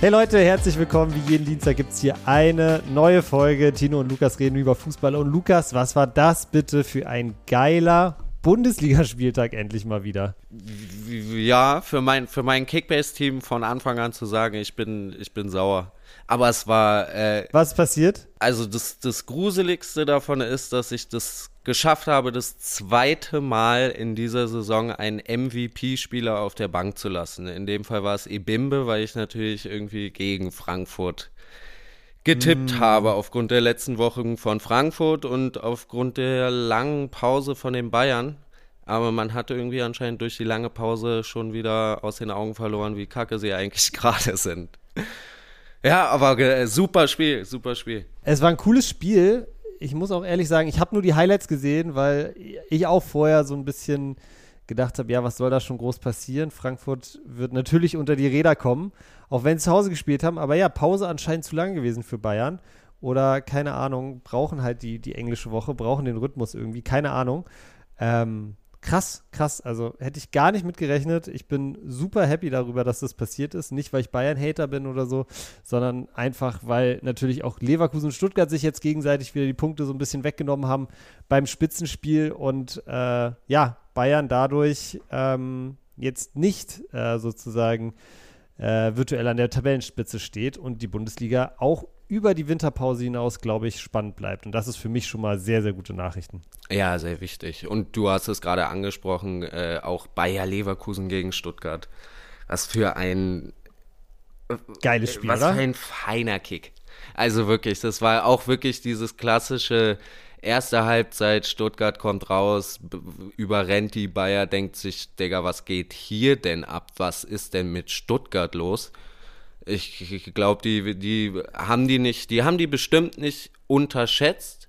Hey Leute, herzlich willkommen. Wie jeden Dienstag gibt es hier eine neue Folge. Tino und Lukas reden über Fußball. Und Lukas, was war das bitte für ein geiler Bundesligaspieltag endlich mal wieder? Ja, für mein, für mein Kickbase-Team von Anfang an zu sagen, ich bin, ich bin sauer. Aber es war. Äh, was passiert? Also, das, das Gruseligste davon ist, dass ich das geschafft habe, das zweite Mal in dieser Saison einen MVP-Spieler auf der Bank zu lassen. In dem Fall war es Ebimbe, weil ich natürlich irgendwie gegen Frankfurt getippt mm. habe aufgrund der letzten Wochen von Frankfurt und aufgrund der langen Pause von den Bayern. Aber man hatte irgendwie anscheinend durch die lange Pause schon wieder aus den Augen verloren, wie kacke sie eigentlich gerade sind. Ja, aber äh, super Spiel, super Spiel. Es war ein cooles Spiel ich muss auch ehrlich sagen, ich habe nur die Highlights gesehen, weil ich auch vorher so ein bisschen gedacht habe, ja, was soll da schon groß passieren? Frankfurt wird natürlich unter die Räder kommen, auch wenn sie zu Hause gespielt haben. Aber ja, Pause anscheinend zu lang gewesen für Bayern. Oder keine Ahnung, brauchen halt die, die englische Woche, brauchen den Rhythmus irgendwie, keine Ahnung. Ähm, krass, krass. Also hätte ich gar nicht mitgerechnet. Ich bin super happy darüber, dass das passiert ist. Nicht, weil ich Bayern-Hater bin oder so, sondern einfach, weil natürlich auch Leverkusen und Stuttgart sich jetzt gegenseitig wieder die Punkte so ein bisschen weggenommen haben beim Spitzenspiel und äh, ja, Bayern dadurch ähm, jetzt nicht äh, sozusagen äh, virtuell an der Tabellenspitze steht und die Bundesliga auch über die Winterpause hinaus, glaube ich, spannend bleibt. Und das ist für mich schon mal sehr, sehr gute Nachrichten. Ja, sehr wichtig. Und du hast es gerade angesprochen, äh, auch Bayer Leverkusen gegen Stuttgart. Was für ein äh, geiles Spiel, Was für ein feiner Kick. Also wirklich, das war auch wirklich dieses klassische erste Halbzeit, Stuttgart kommt raus, überrennt die Bayer, denkt sich, Digga, was geht hier denn ab? Was ist denn mit Stuttgart los? Ich, ich glaube, die, die haben die nicht, die haben die bestimmt nicht unterschätzt,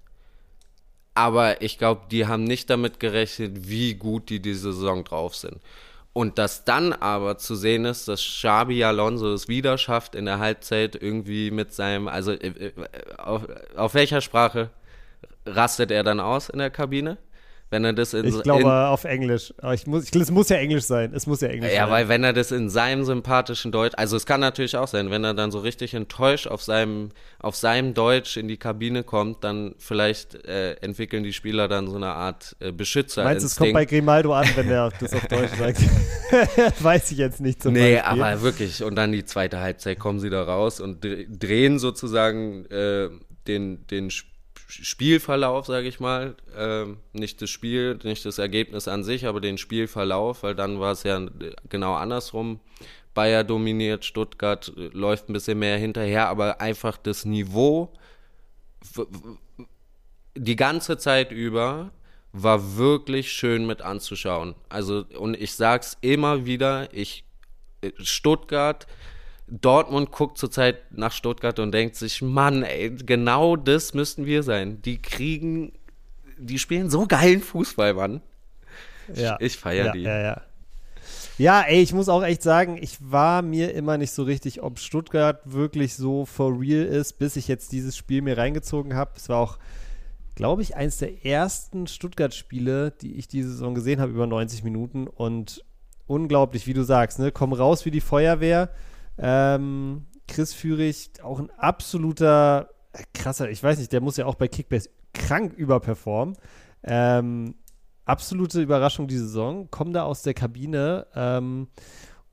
aber ich glaube, die haben nicht damit gerechnet, wie gut die diese Saison drauf sind. Und dass dann aber zu sehen ist, dass Xabi Alonso es wieder schafft, in der Halbzeit irgendwie mit seinem, also äh, äh, auf, auf welcher Sprache rastet er dann aus in der Kabine? Wenn er das in Ich glaube in, auf Englisch. Ich muss, ich, es muss ja Englisch sein. Es muss ja Englisch ja, sein. Ja, weil wenn er das in seinem sympathischen Deutsch, also es kann natürlich auch sein, wenn er dann so richtig enttäuscht auf seinem, auf seinem Deutsch in die Kabine kommt, dann vielleicht äh, entwickeln die Spieler dann so eine Art äh, Beschützer. Meinst du, es kommt bei Grimaldo an, wenn er das auf Deutsch sagt? Weiß ich jetzt nicht zum Nee, Beispiel. aber wirklich. Und dann die zweite Halbzeit kommen sie da raus und drehen sozusagen äh, den, den Spiel Spielverlauf, sage ich mal, äh, nicht das Spiel, nicht das Ergebnis an sich, aber den Spielverlauf, weil dann war es ja genau andersrum. Bayer dominiert, Stuttgart äh, läuft ein bisschen mehr hinterher, aber einfach das Niveau die ganze Zeit über war wirklich schön mit anzuschauen. Also, und ich sag's immer wieder, ich, äh, Stuttgart, Dortmund guckt zurzeit nach Stuttgart und denkt sich, Mann, ey, genau das müssten wir sein. Die kriegen, die spielen so geilen Fußball, Mann. Ja. Ich, ich feiere ja, die. Ja, ja. Ja, ey, ich muss auch echt sagen, ich war mir immer nicht so richtig, ob Stuttgart wirklich so for real ist, bis ich jetzt dieses Spiel mir reingezogen habe. Es war auch, glaube ich, eins der ersten Stuttgart-Spiele, die ich diese Saison gesehen habe, über 90 Minuten. Und unglaublich, wie du sagst, ne? Komm raus wie die Feuerwehr ähm, Chris Führig, auch ein absoluter äh, krasser, ich weiß nicht, der muss ja auch bei Kickbase krank überperformen. Ähm, absolute Überraschung die Saison, kommen da aus der Kabine ähm,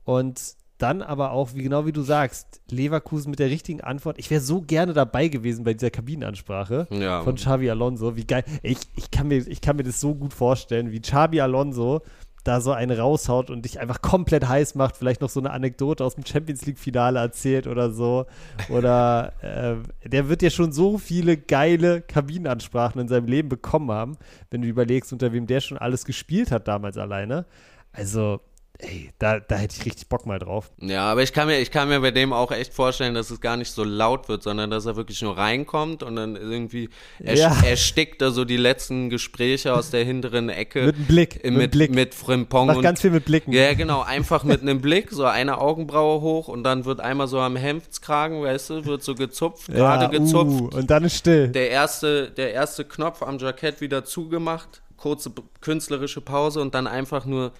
und dann aber auch, wie genau wie du sagst, Leverkusen mit der richtigen Antwort. Ich wäre so gerne dabei gewesen bei dieser Kabinenansprache ja. von Xavi Alonso. Wie geil. Ich, ich, kann mir, ich kann mir das so gut vorstellen, wie Xavi Alonso da so einen raushaut und dich einfach komplett heiß macht, vielleicht noch so eine Anekdote aus dem Champions League-Finale erzählt oder so. Oder äh, der wird ja schon so viele geile Kabinenansprachen in seinem Leben bekommen haben, wenn du überlegst, unter wem der schon alles gespielt hat damals alleine. Also, ey, da, da hätte ich richtig Bock mal drauf. Ja, aber ich kann, mir, ich kann mir bei dem auch echt vorstellen, dass es gar nicht so laut wird, sondern dass er wirklich nur reinkommt und dann irgendwie ja. erstickt er so die letzten Gespräche aus der hinteren Ecke. mit einem Blick. Mit, mit Blick. Mit Frimpong. Macht und, ganz viel mit Blicken. Ja, genau. Einfach mit einem Blick, so eine Augenbraue hoch und dann wird einmal so am Hemdskragen, weißt du, wird so gezupft, gerade ja, gezupft. Uh, und dann ist still. Der erste, der erste Knopf am Jackett wieder zugemacht kurze künstlerische Pause und dann einfach nur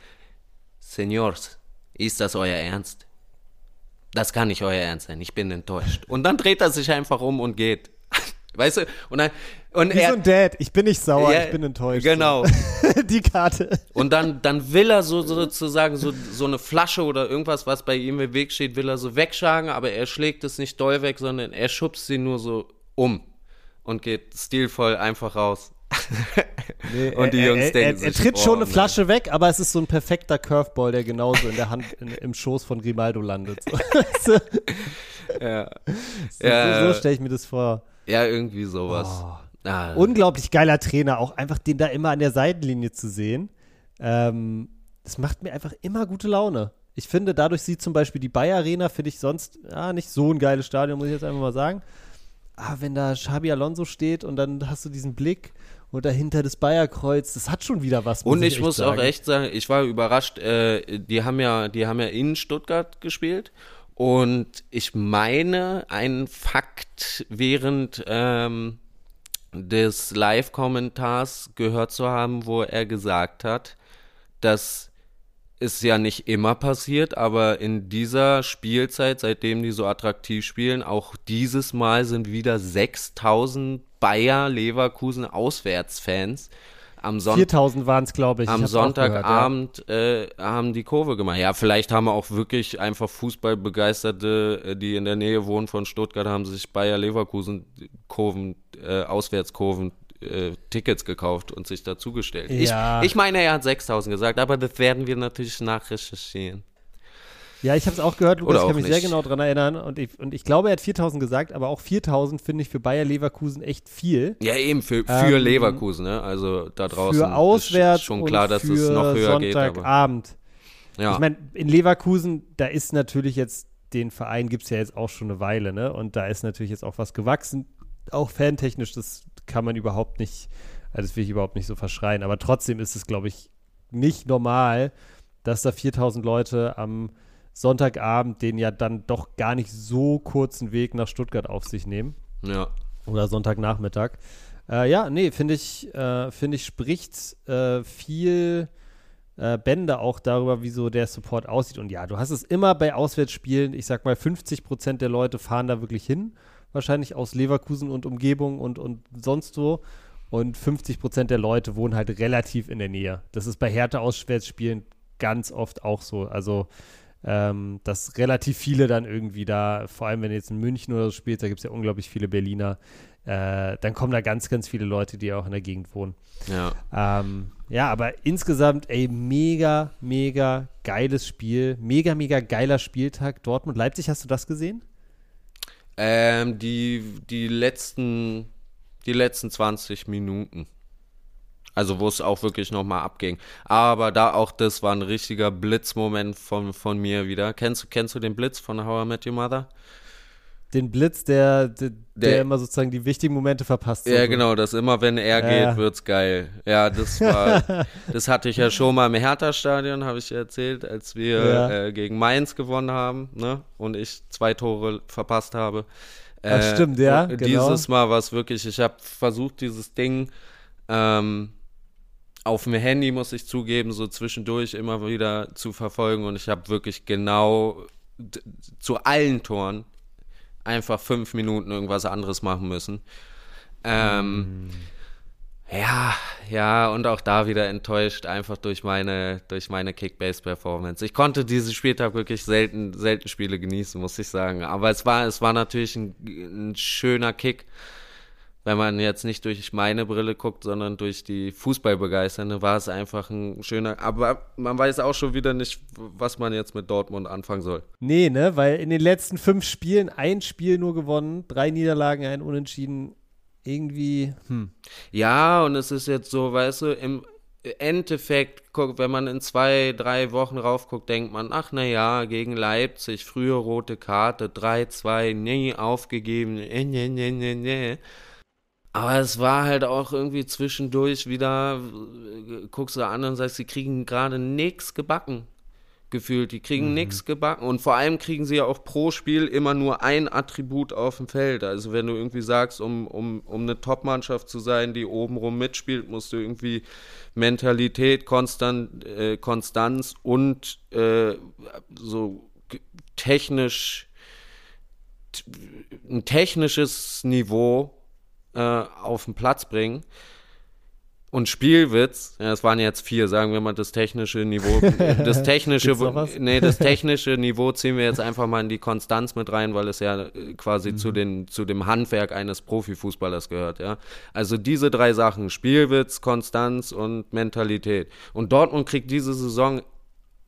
Senors, ist das euer Ernst? das kann nicht euer Ernst sein, ich bin enttäuscht. Und dann dreht er sich einfach um und geht. Weißt du? Und dann. Und Wie er, so ein Dad. Ich bin nicht sauer, Ja, ich bin enttäuscht. Genau. So. Die Karte. Und dann, dann will er so sozusagen so, so eine Flasche oder irgendwas, was bei ihm im Weg steht, will er so wegschlagen, aber er schlägt es nicht doll weg, sondern er schubst sie nur so um und geht stilvoll einfach raus. und die er, Jungs er, denken er, er sich, tritt schon oh, eine Mann. Flasche weg, aber es ist so ein perfekter Curveball, der genauso in der Hand, in, im Schoß von Grimaldo landet. So? Ja, so, Ja. so stelle ich mir das vor. ja irgendwie sowas. Oh. Ah, Unglaublich geiler Trainer, auch einfach den da immer an der Seitenlinie zu sehen. Ähm, das macht mir einfach immer gute Laune. Ich finde, dadurch sieht zum Beispiel die Bayer Arena, finde ich sonst ja, nicht so ein geiles Stadion, muss ich jetzt einfach mal sagen. Aber wenn da Xabi Alonso steht und dann hast du diesen Blick und dahinter das Bayerkreuz, das hat schon wieder was. Und ich echt muss sagen. auch echt sagen, ich war überrascht, äh, die haben ja, die haben ja in Stuttgart gespielt. Und ich meine, ein Fakt während ähm, des Live-Kommentars gehört zu haben, wo er gesagt hat, dass es ja nicht immer passiert, aber in dieser Spielzeit, seitdem die so attraktiv spielen, auch dieses Mal sind wieder 6000 Bayer Leverkusen Auswärtsfans am Sonntag 4000 waren es, glaube ich. am Ich auch gehört, ja. Sonntagabend äh, haben die Kurve gemacht. Ja, vielleicht haben auch wirklich einfach Fußballbegeisterte, äh, die in der Nähe wohnen von Stuttgart, haben sich Bayer Leverkusen Kurven, äh, Auswärtskurven äh, Tickets gekauft und sich dazugestellt. Ja. Ich, ich meine, er hat 6000 gesagt, aber das werden wir natürlich nachrecherchieren. Ja, ich habe es auch gehört, Lukas, Oder ich kann mich sehr nicht. genau dran erinnern. Und ich, und ich glaube, er hat 4000 gesagt, aber auch 4000 finde ich für Bayer Leverkusen echt viel. Ja, eben für, für Ähm, Leverkusen, ne? Also da draußen für auswärts ist schon klar, dass für es noch höher geht. Sonntagabend. ja. Ich meine, in Leverkusen, da ist natürlich jetzt, den Verein gibt es ja jetzt auch schon eine Weile, ne? Und da ist natürlich jetzt auch was gewachsen. Auch fantechnisch, das kann man überhaupt nicht, also das will ich überhaupt nicht so verschreien. Aber trotzdem ist es, glaube ich, nicht normal, dass da 4000 Leute am Sonntagabend den ja dann doch gar nicht so kurzen Weg nach Stuttgart auf sich nehmen. ja. Oder Sonntagnachmittag. Äh, ja, nee, finde ich, äh, finde ich, spricht äh, viel äh, Bände auch darüber, wie so der Support aussieht. Und ja, du hast es immer bei Auswärtsspielen, ich sag mal, 50 Prozent der Leute fahren da wirklich hin. Wahrscheinlich aus Leverkusen und Umgebung und, und sonst wo. Und 50 Prozent der Leute wohnen halt relativ in der Nähe. Das ist bei Härte-Auswärtsspielen ganz oft auch so. Also, ähm, dass relativ viele dann irgendwie da, vor allem wenn du jetzt in München oder so spielst, da gibt es ja unglaublich viele Berliner, äh, dann kommen da ganz, ganz viele Leute, die auch in der Gegend wohnen. ja. Ähm, ja, aber insgesamt, ey, mega, mega geiles Spiel. Mega, mega geiler Spieltag. Dortmund-Leipzig, hast du das gesehen? Ähm, die, die letzten, die letzten 20 Minuten. Also wo es auch wirklich nochmal abging. Aber da auch das war ein richtiger Blitzmoment von, von mir wieder. Kennst, kennst du den Blitz von How I Met Your Mother? Den Blitz, der, der, der, Der- immer sozusagen die wichtigen Momente verpasst. Ja, so. genau, das immer, wenn er Ja. geht, wird's geil. Ja, das war, das hatte ich ja schon mal im Hertha-Stadion, habe ich erzählt, als wir Ja. äh, gegen Mainz gewonnen haben, ne? Und ich zwei Tore verpasst habe. Ach, stimmt, ja, genau. Dieses Mal war es wirklich, ich habe versucht, dieses Ding ähm, auf dem Handy, muss ich zugeben, so zwischendurch immer wieder zu verfolgen und ich habe wirklich genau zu allen Toren einfach fünf Minuten irgendwas anderes machen müssen. Ähm, Ja, ja, und auch da wieder enttäuscht, einfach durch meine, durch meine Kickbase-Performance. Ich konnte diesen Spieltag wirklich selten, selten Spiele genießen, muss ich sagen. Aber es war, es war natürlich ein, ein schöner Kick, wenn man jetzt nicht durch meine Brille guckt, sondern durch die Fußballbegeisternde, war es einfach ein schöner. Aber man weiß auch schon wieder nicht, was man jetzt mit Dortmund anfangen soll. Nee, ne, weil in den letzten fünf Spielen ein Spiel nur gewonnen, drei Niederlagen, ein Unentschieden. Irgendwie, hm. Ja, und es ist jetzt so, weißt du, im Endeffekt, wenn man in zwei, drei Wochen raufguckt, denkt man, ach na ja, gegen Leipzig, frühe rote Karte, 3-2, nee, aufgegeben, äh, nee, nee, nee, nee. Aber es war halt auch irgendwie zwischendurch wieder, äh, guckst du an und sagst, sie kriegen gerade nichts gebacken. Gefühlt, die kriegen nichts gebacken und vor allem kriegen sie ja auch pro Spiel immer nur ein Attribut auf dem Feld. Also wenn du irgendwie sagst, um, um, um eine Top-Mannschaft zu sein, die obenrum mitspielt, musst du irgendwie Mentalität, Konstant, äh, Konstanz und äh, so technisch ein technisches Niveau äh, auf den Platz bringen. Und Spielwitz, ja, es waren jetzt vier, sagen wir mal das technische Niveau. Das technische, nee, das technische Niveau ziehen wir jetzt einfach mal in die Konstanz mit rein, weil es ja äh, quasi mhm. zu, den, zu dem Handwerk eines Profifußballers gehört, ja. Also diese drei Sachen, Spielwitz, Konstanz und Mentalität. Und Dortmund kriegt diese Saison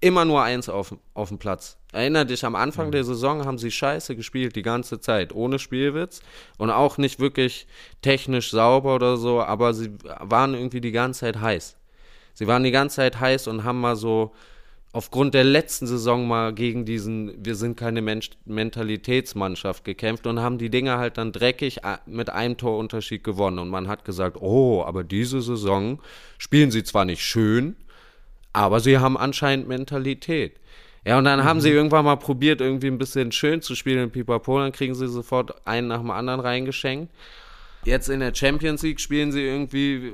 immer nur eins auf, auf dem Platz. Erinner dich, am Anfang mhm. der Saison haben sie scheiße gespielt, die ganze Zeit, ohne Spielwitz und auch nicht wirklich technisch sauber oder so, aber sie waren irgendwie die ganze Zeit heiß. Sie waren die ganze Zeit heiß und haben mal so aufgrund der letzten Saison mal gegen diesen Wir sind keine Mensch Mentalitätsmannschaft gekämpft und haben die Dinge halt dann dreckig mit einem Torunterschied gewonnen. Und man hat gesagt, oh, aber diese Saison spielen sie zwar nicht schön, aber sie haben anscheinend Mentalität. Ja, und dann mhm. haben sie irgendwann mal probiert, irgendwie ein bisschen schön zu spielen in Pipapo, dann kriegen sie sofort einen nach dem anderen reingeschenkt. Jetzt in der Champions League spielen sie irgendwie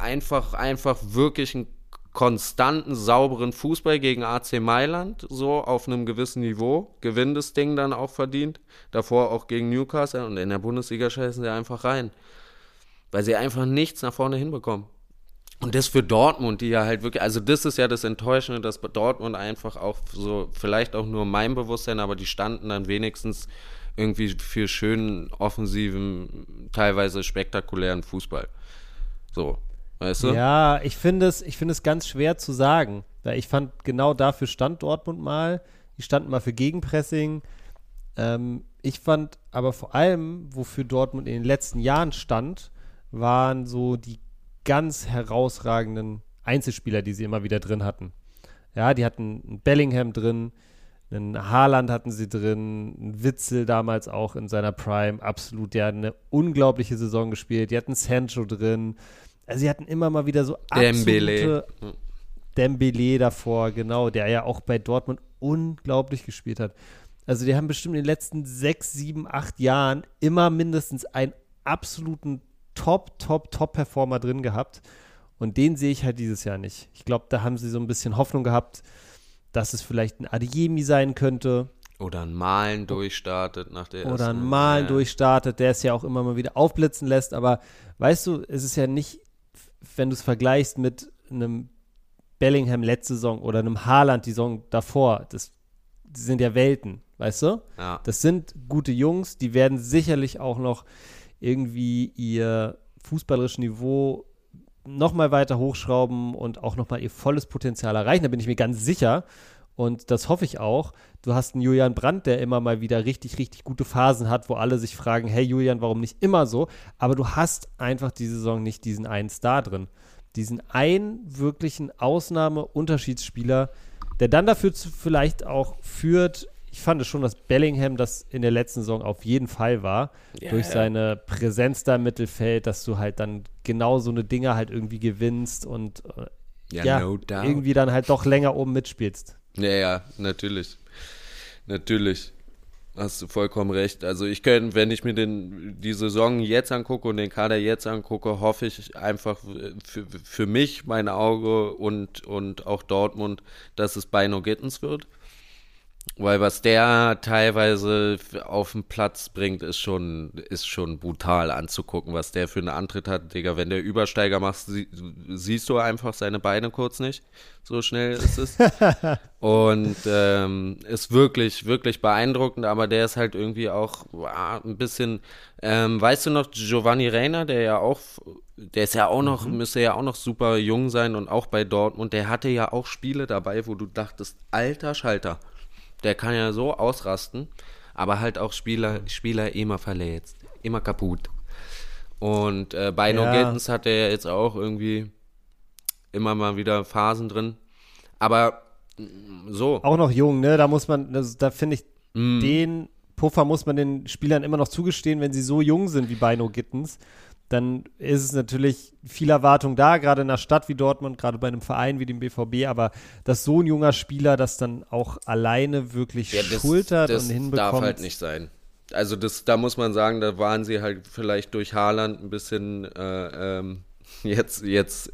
einfach, einfach wirklich einen konstanten, sauberen Fußball gegen AC Mailand, so auf einem gewissen Niveau, gewinnen das Ding dann auch verdient, davor auch gegen Newcastle und in der Bundesliga scheißen sie einfach rein, weil sie einfach nichts nach vorne hinbekommen. Und das für Dortmund, die ja halt wirklich, also das ist ja das Enttäuschende, dass Dortmund einfach auch so, vielleicht auch nur mein Bewusstsein, aber die standen dann wenigstens irgendwie für schönen, offensiven, teilweise spektakulären Fußball. So, weißt du? Ja, ich finde es, ich es ganz schwer zu sagen. Weil ich fand, genau dafür stand Dortmund mal. Die standen mal für Gegenpressing. Ähm, ich fand aber vor allem, wofür Dortmund in den letzten Jahren stand, waren so die ganz herausragenden Einzelspieler, die sie immer wieder drin hatten. Ja, die hatten einen Bellingham drin, einen Haaland hatten sie drin, einen Witzel damals auch in seiner Prime, absolut, der hat eine unglaubliche Saison gespielt. Die hatten Sancho drin. Also sie hatten immer mal wieder so absolute Dembele. Dembele davor, genau, der ja auch bei Dortmund unglaublich gespielt hat. Also die haben bestimmt in den letzten sechs, sieben, acht Jahren immer mindestens einen absoluten Top, Top, Top-Performer drin gehabt. Und den sehe ich halt dieses Jahr nicht. Ich glaube, da haben sie so ein bisschen Hoffnung gehabt, dass es vielleicht ein Adiemi sein könnte. Oder ein Malen durchstartet nach der Oder ein Malen ja. durchstartet, der es ja auch immer mal wieder aufblitzen lässt. Aber weißt du, es ist ja nicht, wenn du es vergleichst mit einem Bellingham letzte Saison oder einem Haaland die Saison davor, das, sind ja Welten, weißt du? Ja. Das sind gute Jungs, die werden sicherlich auch noch irgendwie ihr fußballerisches Niveau nochmal weiter hochschrauben und auch nochmal ihr volles Potenzial erreichen. Da bin ich mir ganz sicher. Und das hoffe ich auch. Du hast einen Julian Brandt, der immer mal wieder richtig, richtig gute Phasen hat, wo alle sich fragen, hey Julian, warum nicht immer so? Aber du hast einfach diese Saison nicht diesen einen Star drin. Diesen einen wirklichen Ausnahme-Unterschiedsspieler, der dann dafür zu, vielleicht auch führt, ich fand schon, dass Bellingham das in der letzten Saison auf jeden Fall war. Ja, durch seine Präsenz da im Mittelfeld, dass du halt dann genau so eine Dinge halt irgendwie gewinnst und äh, ja, ja no irgendwie dann halt doch länger oben mitspielst. Ja, ja, natürlich. Natürlich. Hast du vollkommen recht. Also ich könnte, wenn ich mir den, die Saison jetzt angucke und den Kader jetzt angucke, hoffe ich einfach für, für mich, mein Auge und, und auch Dortmund, dass es Bino Gittens wird. Weil was der teilweise auf den Platz bringt, ist schon, ist schon brutal anzugucken, was der für einen Antritt hat, Digga. Wenn der Übersteiger macht, sie, siehst du einfach seine Beine kurz nicht. So schnell ist es. Und ähm, ist wirklich, wirklich beeindruckend, aber der ist halt irgendwie auch wow, ein bisschen, ähm, weißt du noch, Giovanni Reiner, der ja auch, der ist ja auch noch, mhm. müsste ja auch noch super jung sein und auch bei Dortmund, der hatte ja auch Spiele dabei, wo du dachtest, alter Schalter der kann ja so ausrasten, aber halt auch Spieler, Spieler immer verletzt, immer kaputt. Und äh, bei ja. No Gittens hat er jetzt auch irgendwie immer mal wieder Phasen drin. Aber mm, so. Auch noch jung, ne? Da muss man, das, da finde ich, mm. den Puffer muss man den Spielern immer noch zugestehen, wenn sie so jung sind wie Bino Gittens dann ist es natürlich viel Erwartung da, gerade in einer Stadt wie Dortmund, gerade bei einem Verein wie dem BVB, aber dass so ein junger Spieler das dann auch alleine wirklich ja, das, schultert das und hinbekommt. Das darf halt nicht sein. Also das, da muss man sagen, da waren sie halt vielleicht durch Haaland ein bisschen äh, ähm, jetzt, jetzt,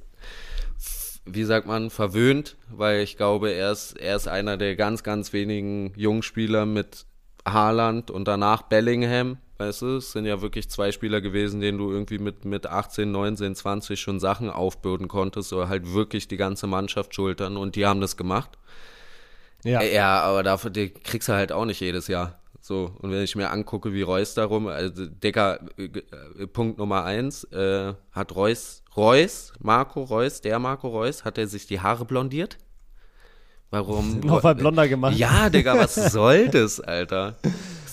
wie sagt man, verwöhnt, weil ich glaube, er ist, er ist einer der ganz, ganz wenigen Jungspieler mit Haaland und danach Bellingham. Weißt du, es sind ja wirklich zwei Spieler gewesen, denen du irgendwie mit, mit 18, 19, 20 schon Sachen aufbürden konntest oder halt wirklich die ganze Mannschaft schultern und die haben das gemacht. Ja, ja aber dafür die kriegst du halt auch nicht jedes Jahr. So, und wenn ich mir angucke, wie Reus darum, also Decker, äh, Punkt Nummer eins, äh, hat Reus, Reus, Marco Reus, der Marco Reus, hat er sich die Haare blondiert? Warum? Nochmal blonder gemacht. Ja, Digga, was soll das, Alter?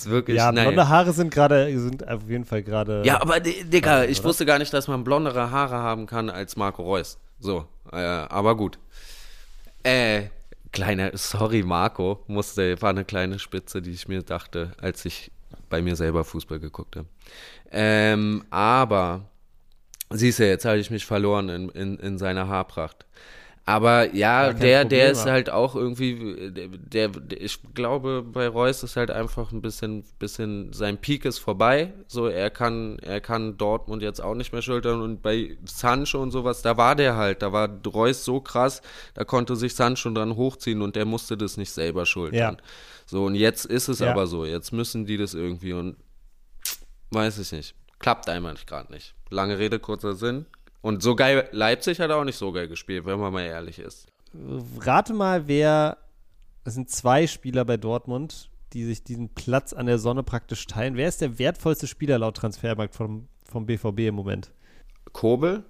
Ist wirklich, ja, blonde nein. Haare sind gerade, sind auf jeden Fall gerade. Ja, aber Digga, ich oder? wusste gar nicht, dass man blondere Haare haben kann als Marco Reus. So, äh, aber gut. Äh, kleiner, sorry Marco, musste, war eine kleine Spitze, die ich mir dachte, als ich bei mir selber Fußball geguckt habe. Ähm, aber, siehst du, jetzt habe ich mich verloren in, in, in seiner Haarpracht. Aber ja, der, der ist halt auch irgendwie, der, der, ich glaube, bei Reus ist halt einfach ein bisschen, bisschen, sein Peak ist vorbei. So, er kann, er kann Dortmund jetzt auch nicht mehr schultern. Und bei Sancho und sowas, da war der halt, da war Reus so krass, da konnte sich Sancho dran hochziehen und der musste das nicht selber schultern. Ja. So, und jetzt ist es ja. aber so, jetzt müssen die das irgendwie und weiß ich nicht. Klappt einmal gerade nicht. Lange Rede, kurzer Sinn und so geil, Leipzig hat auch nicht so geil gespielt, wenn man mal ehrlich ist. Rate mal, wer, es sind zwei Spieler bei Dortmund, die sich diesen Platz an der Sonne praktisch teilen. Wer ist der wertvollste Spieler laut Transfermarkt vom, vom BVB im Moment? Kobel?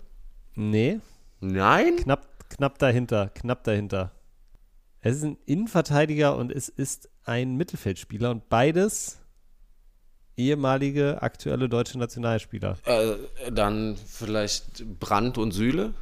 Nee. Nein? Knapp, knapp dahinter, knapp dahinter. Es ist ein Innenverteidiger und es ist ein Mittelfeldspieler und beides ehemalige, aktuelle deutsche Nationalspieler? Äh, dann vielleicht Brandt und Sühle?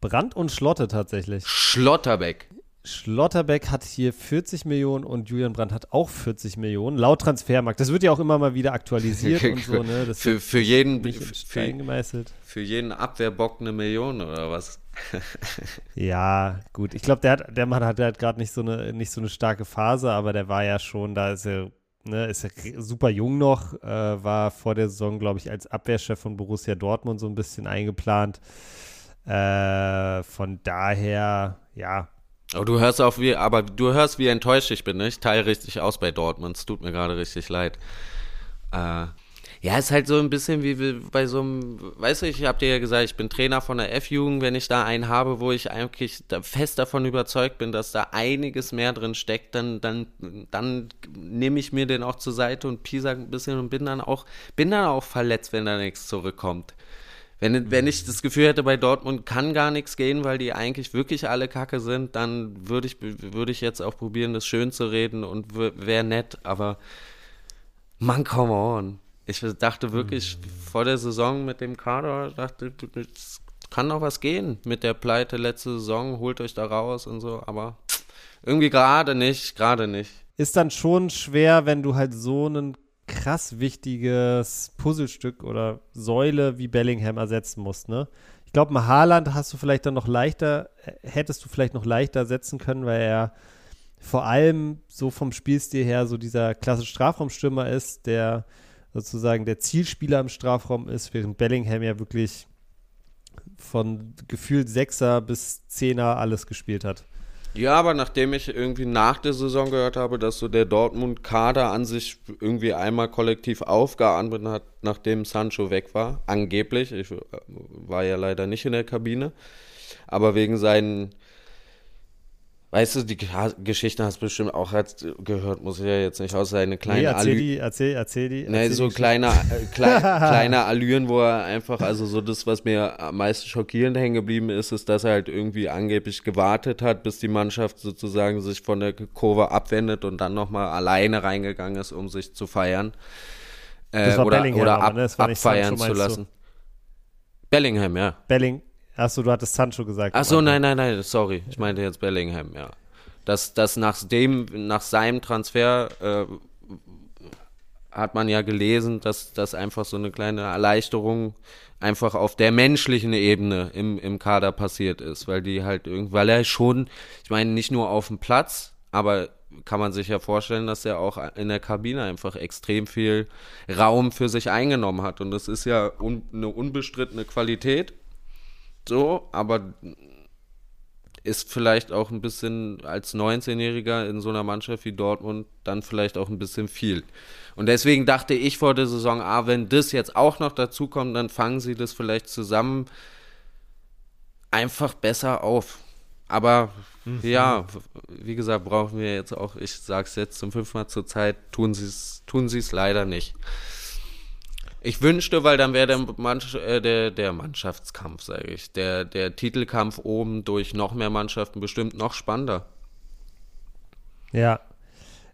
Brandt und Schlotte tatsächlich. Schlotterbeck. Schlotterbeck hat hier 40 Millionen und Julian Brandt hat auch 40 Millionen, laut Transfermarkt. Das wird ja auch immer mal wieder aktualisiert und so, ne? Das für, für jeden für, gemeißelt. Für jeden Abwehrbock eine Million oder was? ja, gut. Ich glaube, der, der Mann hat halt gerade nicht so eine nicht so eine starke Phase, aber der war ja schon, da ist er ne, ist ja super jung noch, äh, war vor der Saison, glaube ich, als Abwehrchef von Borussia Dortmund so ein bisschen eingeplant. Äh, von daher, ja. Aber du hörst auch wie, aber du hörst, wie enttäuscht ich bin, ne? Ich teile richtig aus bei Dortmund. Es tut mir gerade richtig leid. Äh, ja, ist halt so ein bisschen wie bei so einem, weißt du, ich habe dir ja gesagt, ich bin Trainer von der F-Jugend, wenn ich da einen habe, wo ich eigentlich fest davon überzeugt bin, dass da einiges mehr drin steckt, dann, dann, dann nehme ich mir den auch zur Seite und piesack ein bisschen und bin dann auch, bin dann auch verletzt, wenn da nichts zurückkommt. Wenn, wenn ich das Gefühl hätte, bei Dortmund kann gar nichts gehen, weil die eigentlich wirklich alle Kacke sind, dann würde ich, würde ich jetzt auch probieren, das schön zu reden und wäre nett, aber man, come on. Ich dachte wirklich mhm. vor der Saison mit dem Kader, dachte, es kann noch was gehen mit der Pleite letzte Saison, holt euch da raus und so, aber irgendwie gerade nicht, gerade nicht. Ist dann schon schwer, wenn du halt so ein krass wichtiges Puzzlestück oder Säule wie Bellingham ersetzen musst, ne? Ich glaube, mal Haaland hast du vielleicht dann noch leichter, hättest du vielleicht noch leichter setzen können, weil er vor allem so vom Spielstil her so dieser klassische Strafraumstürmer ist, der sozusagen der Zielspieler im Strafraum ist, während Bellingham ja wirklich von gefühlt Sechser bis Zehner alles gespielt hat. Ja, aber nachdem ich irgendwie nach der Saison gehört habe, dass so der Dortmund-Kader an sich irgendwie einmal kollektiv aufgeatmet hat, nachdem Sancho weg war, angeblich, ich äh, war ja leider nicht in der Kabine, aber wegen seinen Weißt du, die Geschichte hast du bestimmt auch gehört, muss ich ja jetzt nicht, außer eine kleine nee, erzähl die, erzähl, erzähl die. Erzähl nee, so kleine, äh, klein, kleine Allüren, wo er einfach, also so das, was mir am meisten schockierend hängen geblieben ist, ist, dass er halt irgendwie angeblich gewartet hat, bis die Mannschaft sozusagen sich von der Kurve abwendet und dann nochmal alleine reingegangen ist, um sich zu feiern. Äh, oder oder ab, ne? abfeiern Sancho, zu lassen. Bellingham, ja. Belling, Achso, du hattest Sancho gesagt. Achso, nein, nein, nein, sorry. Ich meinte jetzt Bellingham, ja. Dass, dass nach, dem, nach seinem Transfer äh, hat man ja gelesen, dass das einfach so eine kleine Erleichterung einfach auf der menschlichen Ebene im, im Kader passiert ist, weil die halt irgendwie, weil er schon, ich meine, nicht nur auf dem Platz, aber kann man sich ja vorstellen, dass er auch in der Kabine einfach extrem viel Raum für sich eingenommen hat. Und das ist ja un, eine unbestrittene Qualität. So, aber ist vielleicht auch ein bisschen als 19-Jähriger in so einer Mannschaft wie Dortmund dann vielleicht auch ein bisschen viel. Und deswegen dachte ich vor der Saison, ah, wenn das jetzt auch noch dazu kommt, dann fangen sie das vielleicht zusammen einfach besser auf. Aber mhm. ja, wie gesagt, brauchen wir jetzt auch, ich sag's jetzt zum fünften Mal zur Zeit, tun sie es tun sie's leider nicht. Ich wünschte, weil dann wäre der, Mannschaft, äh, der, der Mannschaftskampf, sage ich, der, der Titelkampf oben durch noch mehr Mannschaften bestimmt noch spannender. Ja.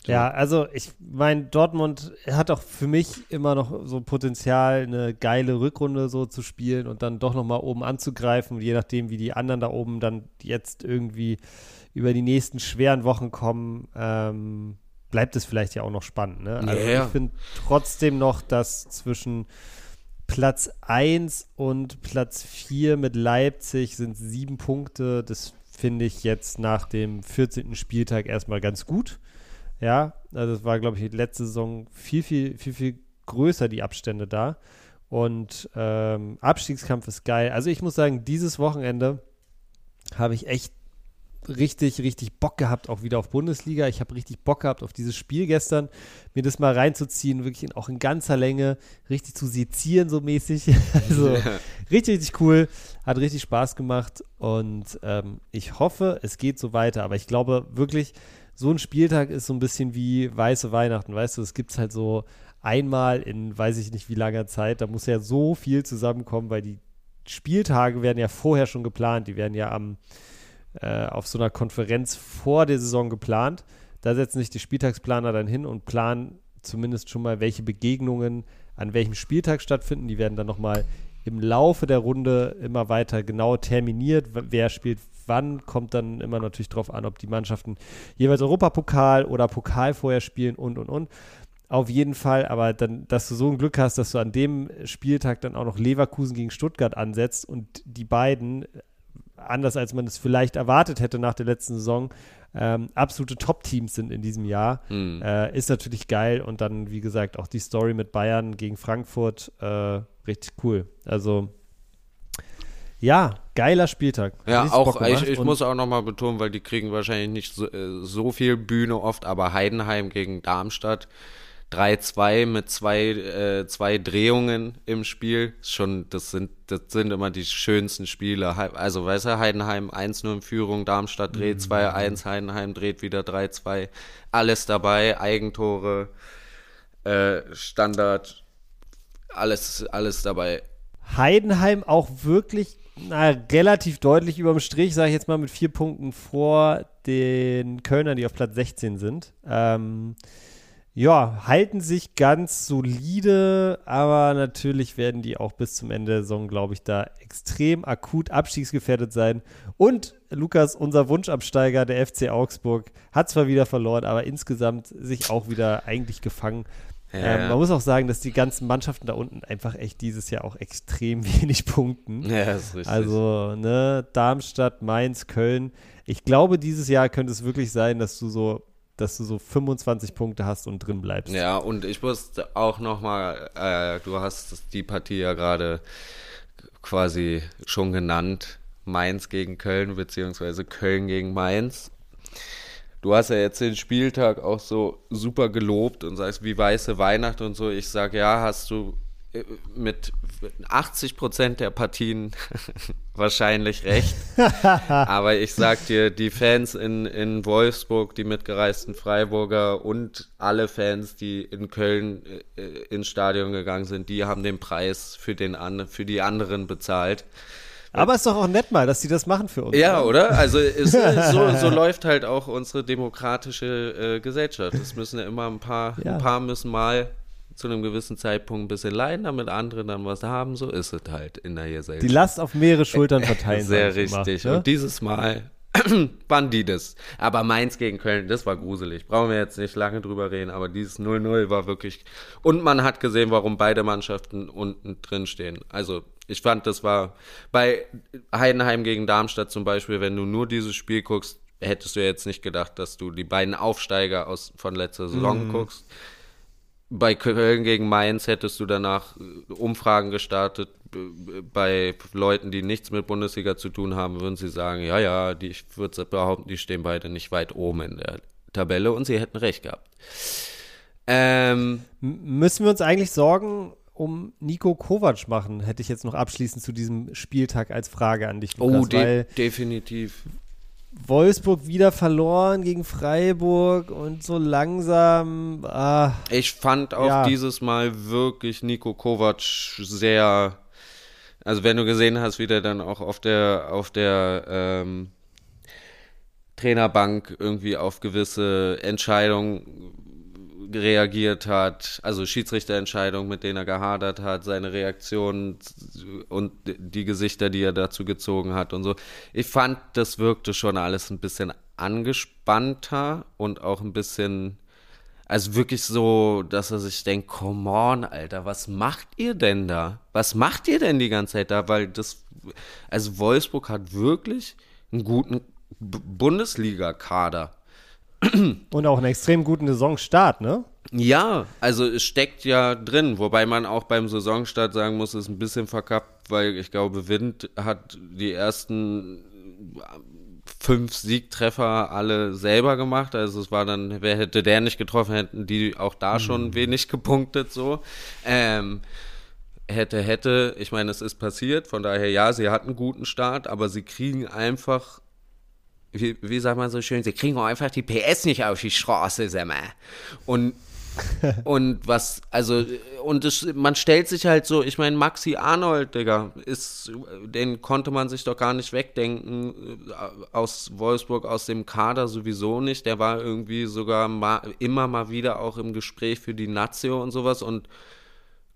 Ja, also ich meine, Dortmund hat auch für mich immer noch so Potenzial, eine geile Rückrunde so zu spielen und dann doch nochmal oben anzugreifen, je nachdem, wie die anderen da oben dann jetzt irgendwie über die nächsten schweren Wochen kommen. Ähm, bleibt es vielleicht ja auch noch spannend. Ne? Also yeah. ich finde trotzdem noch, dass zwischen Platz 1 und Platz 4 mit Leipzig sind sieben Punkte. Das finde ich jetzt nach dem 14. Spieltag erstmal ganz gut. Ja, also es war, glaube ich, letzte Saison viel, viel, viel, viel größer, die Abstände da. Und ähm, Abstiegskampf ist geil. Also ich muss sagen, dieses Wochenende habe ich echt richtig, richtig Bock gehabt, auch wieder auf Bundesliga. Ich habe richtig Bock gehabt auf dieses Spiel gestern, mir das mal reinzuziehen, wirklich in, auch in ganzer Länge, richtig zu sezieren, so mäßig. Also richtig, richtig cool. Hat richtig Spaß gemacht und ähm, ich hoffe, es geht so weiter. Aber ich glaube wirklich, so ein Spieltag ist so ein bisschen wie weiße Weihnachten, weißt du, es gibt es halt so einmal in weiß ich nicht wie langer Zeit. Da muss ja so viel zusammenkommen, weil die Spieltage werden ja vorher schon geplant. Die werden ja am äh, auf so einer Konferenz vor der Saison geplant. Da setzen sich die Spieltagsplaner dann hin und planen zumindest schon mal, welche Begegnungen an welchem Spieltag stattfinden. Die werden dann nochmal im Laufe der Runde immer weiter genau terminiert. Wer spielt wann, kommt dann immer natürlich darauf an, ob die Mannschaften jeweils Europapokal oder Pokal vorher spielen und und und. Auf jeden Fall, aber dann, dass du so ein Glück hast, dass du an dem Spieltag dann auch noch Leverkusen gegen Stuttgart ansetzt und die beiden anders als man es vielleicht erwartet hätte nach der letzten Saison, ähm, absolute Top-Teams sind in diesem Jahr. Mhm. Äh, ist natürlich geil. Und dann, wie gesagt, auch die Story mit Bayern gegen Frankfurt, äh, richtig cool. Also, ja, geiler Spieltag. Ja, auch, ich, ich muss auch nochmal betonen, weil die kriegen wahrscheinlich nicht so, äh, so viel Bühne oft, aber Heidenheim gegen Darmstadt 3-2 mit zwei, äh, zwei Drehungen im Spiel. Schon, das sind, das sind immer die schönsten Spiele. Also, weißt du, Heidenheim 1-0 in Führung, Darmstadt dreht mhm. 2-1, Heidenheim dreht wieder 3-2. Alles dabei, Eigentore, äh, Standard, alles, alles dabei. Heidenheim auch wirklich na, relativ deutlich über dem Strich, sage ich jetzt mal mit vier Punkten vor den Kölnern, die auf Platz 16 sind. Ähm, ja, halten sich ganz solide, aber natürlich werden die auch bis zum Ende der Saison, glaube ich, da extrem akut abstiegsgefährdet sein. Und Lukas, unser Wunschabsteiger, der FC Augsburg, hat zwar wieder verloren, aber insgesamt sich auch wieder eigentlich gefangen. Ja, ähm, man muss auch sagen, dass die ganzen Mannschaften da unten einfach echt dieses Jahr auch extrem wenig punkten. Ja, das ist richtig. Also, ne, Darmstadt, Mainz, Köln. Ich glaube, dieses Jahr könnte es wirklich sein, dass du so dass du so 25 Punkte hast und drin bleibst. Ja, und ich muss auch nochmal, äh, du hast die Partie ja gerade quasi schon genannt, Mainz gegen Köln, beziehungsweise Köln gegen Mainz. Du hast ja jetzt den Spieltag auch so super gelobt und sagst, wie weiße Weihnacht und so. Ich sage, ja, hast du äh, mit 80 Prozent der Partien wahrscheinlich recht. Aber ich sag dir, die Fans in, in Wolfsburg, die mitgereisten Freiburger und alle Fans, die in Köln äh, ins Stadion gegangen sind, die haben den Preis für, den an, für die anderen bezahlt. Aber ist doch auch nett mal, dass die das machen für uns. Ja, oder? Also ist, so, so, läuft halt auch unsere demokratische äh, Gesellschaft. Es müssen ja immer ein paar, ja. ein paar müssen mal zu einem gewissen Zeitpunkt ein bisschen leiden, damit andere dann was haben. So ist es halt in der Gesellschaft. Die Last auf mehrere Schultern verteilen. Sehr richtig. Immer, ne? Und dieses Mal waren die das. Aber Mainz gegen Köln, das war gruselig. Brauchen wir jetzt nicht lange drüber reden, aber dieses 0-0 war wirklich. Und man hat gesehen, warum beide Mannschaften unten drin stehen. Also, ich fand, das war bei Heidenheim gegen Darmstadt zum Beispiel, wenn du nur dieses Spiel guckst, hättest du jetzt nicht gedacht, dass du die beiden Aufsteiger aus, von letzter Saison mhm. guckst bei Köln gegen Mainz hättest du danach äh, Umfragen gestartet bei Leuten, die nichts mit Bundesliga zu tun haben, würden sie sagen, ja, ja, die, ich würde behaupten, die stehen beide nicht weit oben in der Tabelle und sie hätten recht gehabt. Ähm, Müssen wir uns eigentlich Sorgen um Nico Kovac machen, hätte ich jetzt noch abschließend zu diesem Spieltag als Frage an dich, Lukas. Oh, de definitiv. Wolfsburg wieder verloren gegen Freiburg und so langsam. Ah, ich fand auch ja. dieses Mal wirklich Nico Kovac sehr. Also wenn du gesehen hast, wie der dann auch auf der auf der ähm, Trainerbank irgendwie auf gewisse Entscheidungen reagiert hat, also Schiedsrichterentscheidungen, mit denen er gehadert hat, seine Reaktionen und die Gesichter, die er dazu gezogen hat und so. Ich fand, das wirkte schon alles ein bisschen angespannter und auch ein bisschen, also wirklich so, dass er sich denkt, come on, Alter, was macht ihr denn da? Was macht ihr denn die ganze Zeit da? Weil das, also Wolfsburg hat wirklich einen guten Bundesliga-Kader. Und auch einen extrem guten Saisonstart, ne? Ja, also es steckt ja drin, wobei man auch beim Saisonstart sagen muss, es ist ein bisschen verkappt, weil ich glaube, Wind hat die ersten fünf Siegtreffer alle selber gemacht. Also es war dann, wer hätte der nicht getroffen, hätten die auch da schon mhm. wenig gepunktet so. Ähm, hätte, hätte, ich meine, es ist passiert, von daher ja, sie hatten einen guten Start, aber sie kriegen einfach wie, wie sagt man so schön, sie kriegen auch einfach die PS nicht auf die Straße, sag mal. Und und was, also, und das, man stellt sich halt so, ich meine, Maxi Arnold, Digga, ist, den konnte man sich doch gar nicht wegdenken, äh, aus Wolfsburg, aus dem Kader sowieso nicht. Der war irgendwie sogar mal, immer mal wieder auch im Gespräch für die Nazio und sowas und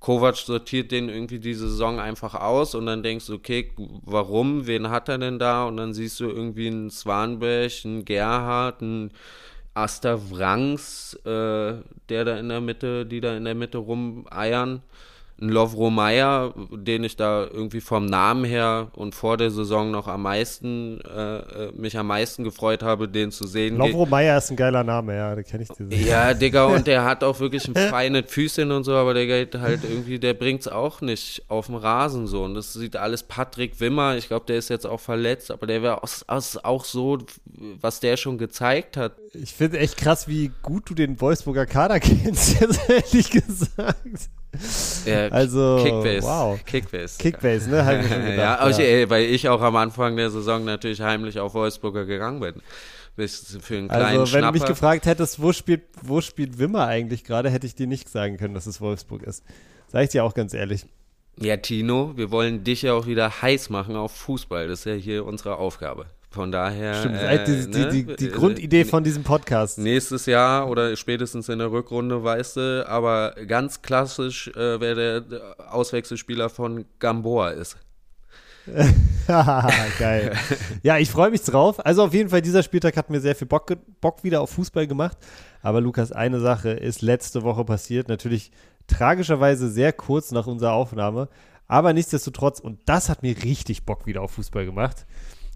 Kovac sortiert den irgendwie diese Saison einfach aus und dann denkst du, okay, warum, wen hat er denn da? Und dann siehst du irgendwie einen Swanberg, einen Gerhard, einen Asta Wrangs, äh, der da in der Mitte, die da in der Mitte rumeiern ein Lovro Meyer, den ich da irgendwie vom Namen her und vor der Saison noch am meisten, äh, äh mich am meisten gefreut habe, den zu sehen. Lovro Meyer ist ein geiler Name, ja, da kenne ich den. Ja, Digga, und der hat auch wirklich ein feines Füßchen und so, aber der geht halt irgendwie, der bringt es auch nicht auf dem Rasen so. Und das sieht alles Patrick Wimmer, ich glaube, der ist jetzt auch verletzt, aber der wäre auch so, was der schon gezeigt hat. Ich finde echt krass, wie gut du den Wolfsburger Kader kennst, jetzt ehrlich gesagt. Ja, also, Kickbase. Wow. Kickbase. Kickbase, ne? Hab ich schon gedacht, ja, ja. Weil ich auch am Anfang der Saison natürlich heimlich auf Wolfsburger gegangen bin. Bis für einen kleinen Also, wenn Schnapper. du mich gefragt hättest, wo spielt, wo spielt Wimmer eigentlich gerade, hätte ich dir nicht sagen können, dass es Wolfsburg ist. Sag ich dir auch ganz ehrlich. Ja, Tino, wir wollen dich ja auch wieder heiß machen auf Fußball. Das ist ja hier unsere Aufgabe. Von daher. Stimmt, äh, die, ne? die, die, die, Grundidee von diesem Podcast. Nächstes Jahr oder spätestens in der Rückrunde, weißt du, aber ganz klassisch, äh, wer der Auswechselspieler von Gamboa ist. Geil. Ja, ich freue mich drauf. Also auf jeden Fall, dieser Spieltag hat mir sehr viel Bock, Bock wieder auf Fußball gemacht. Aber Lukas, eine Sache ist letzte Woche passiert. Natürlich tragischerweise sehr kurz nach unserer Aufnahme. Aber nichtsdestotrotz, und das hat mir richtig Bock wieder auf Fußball gemacht.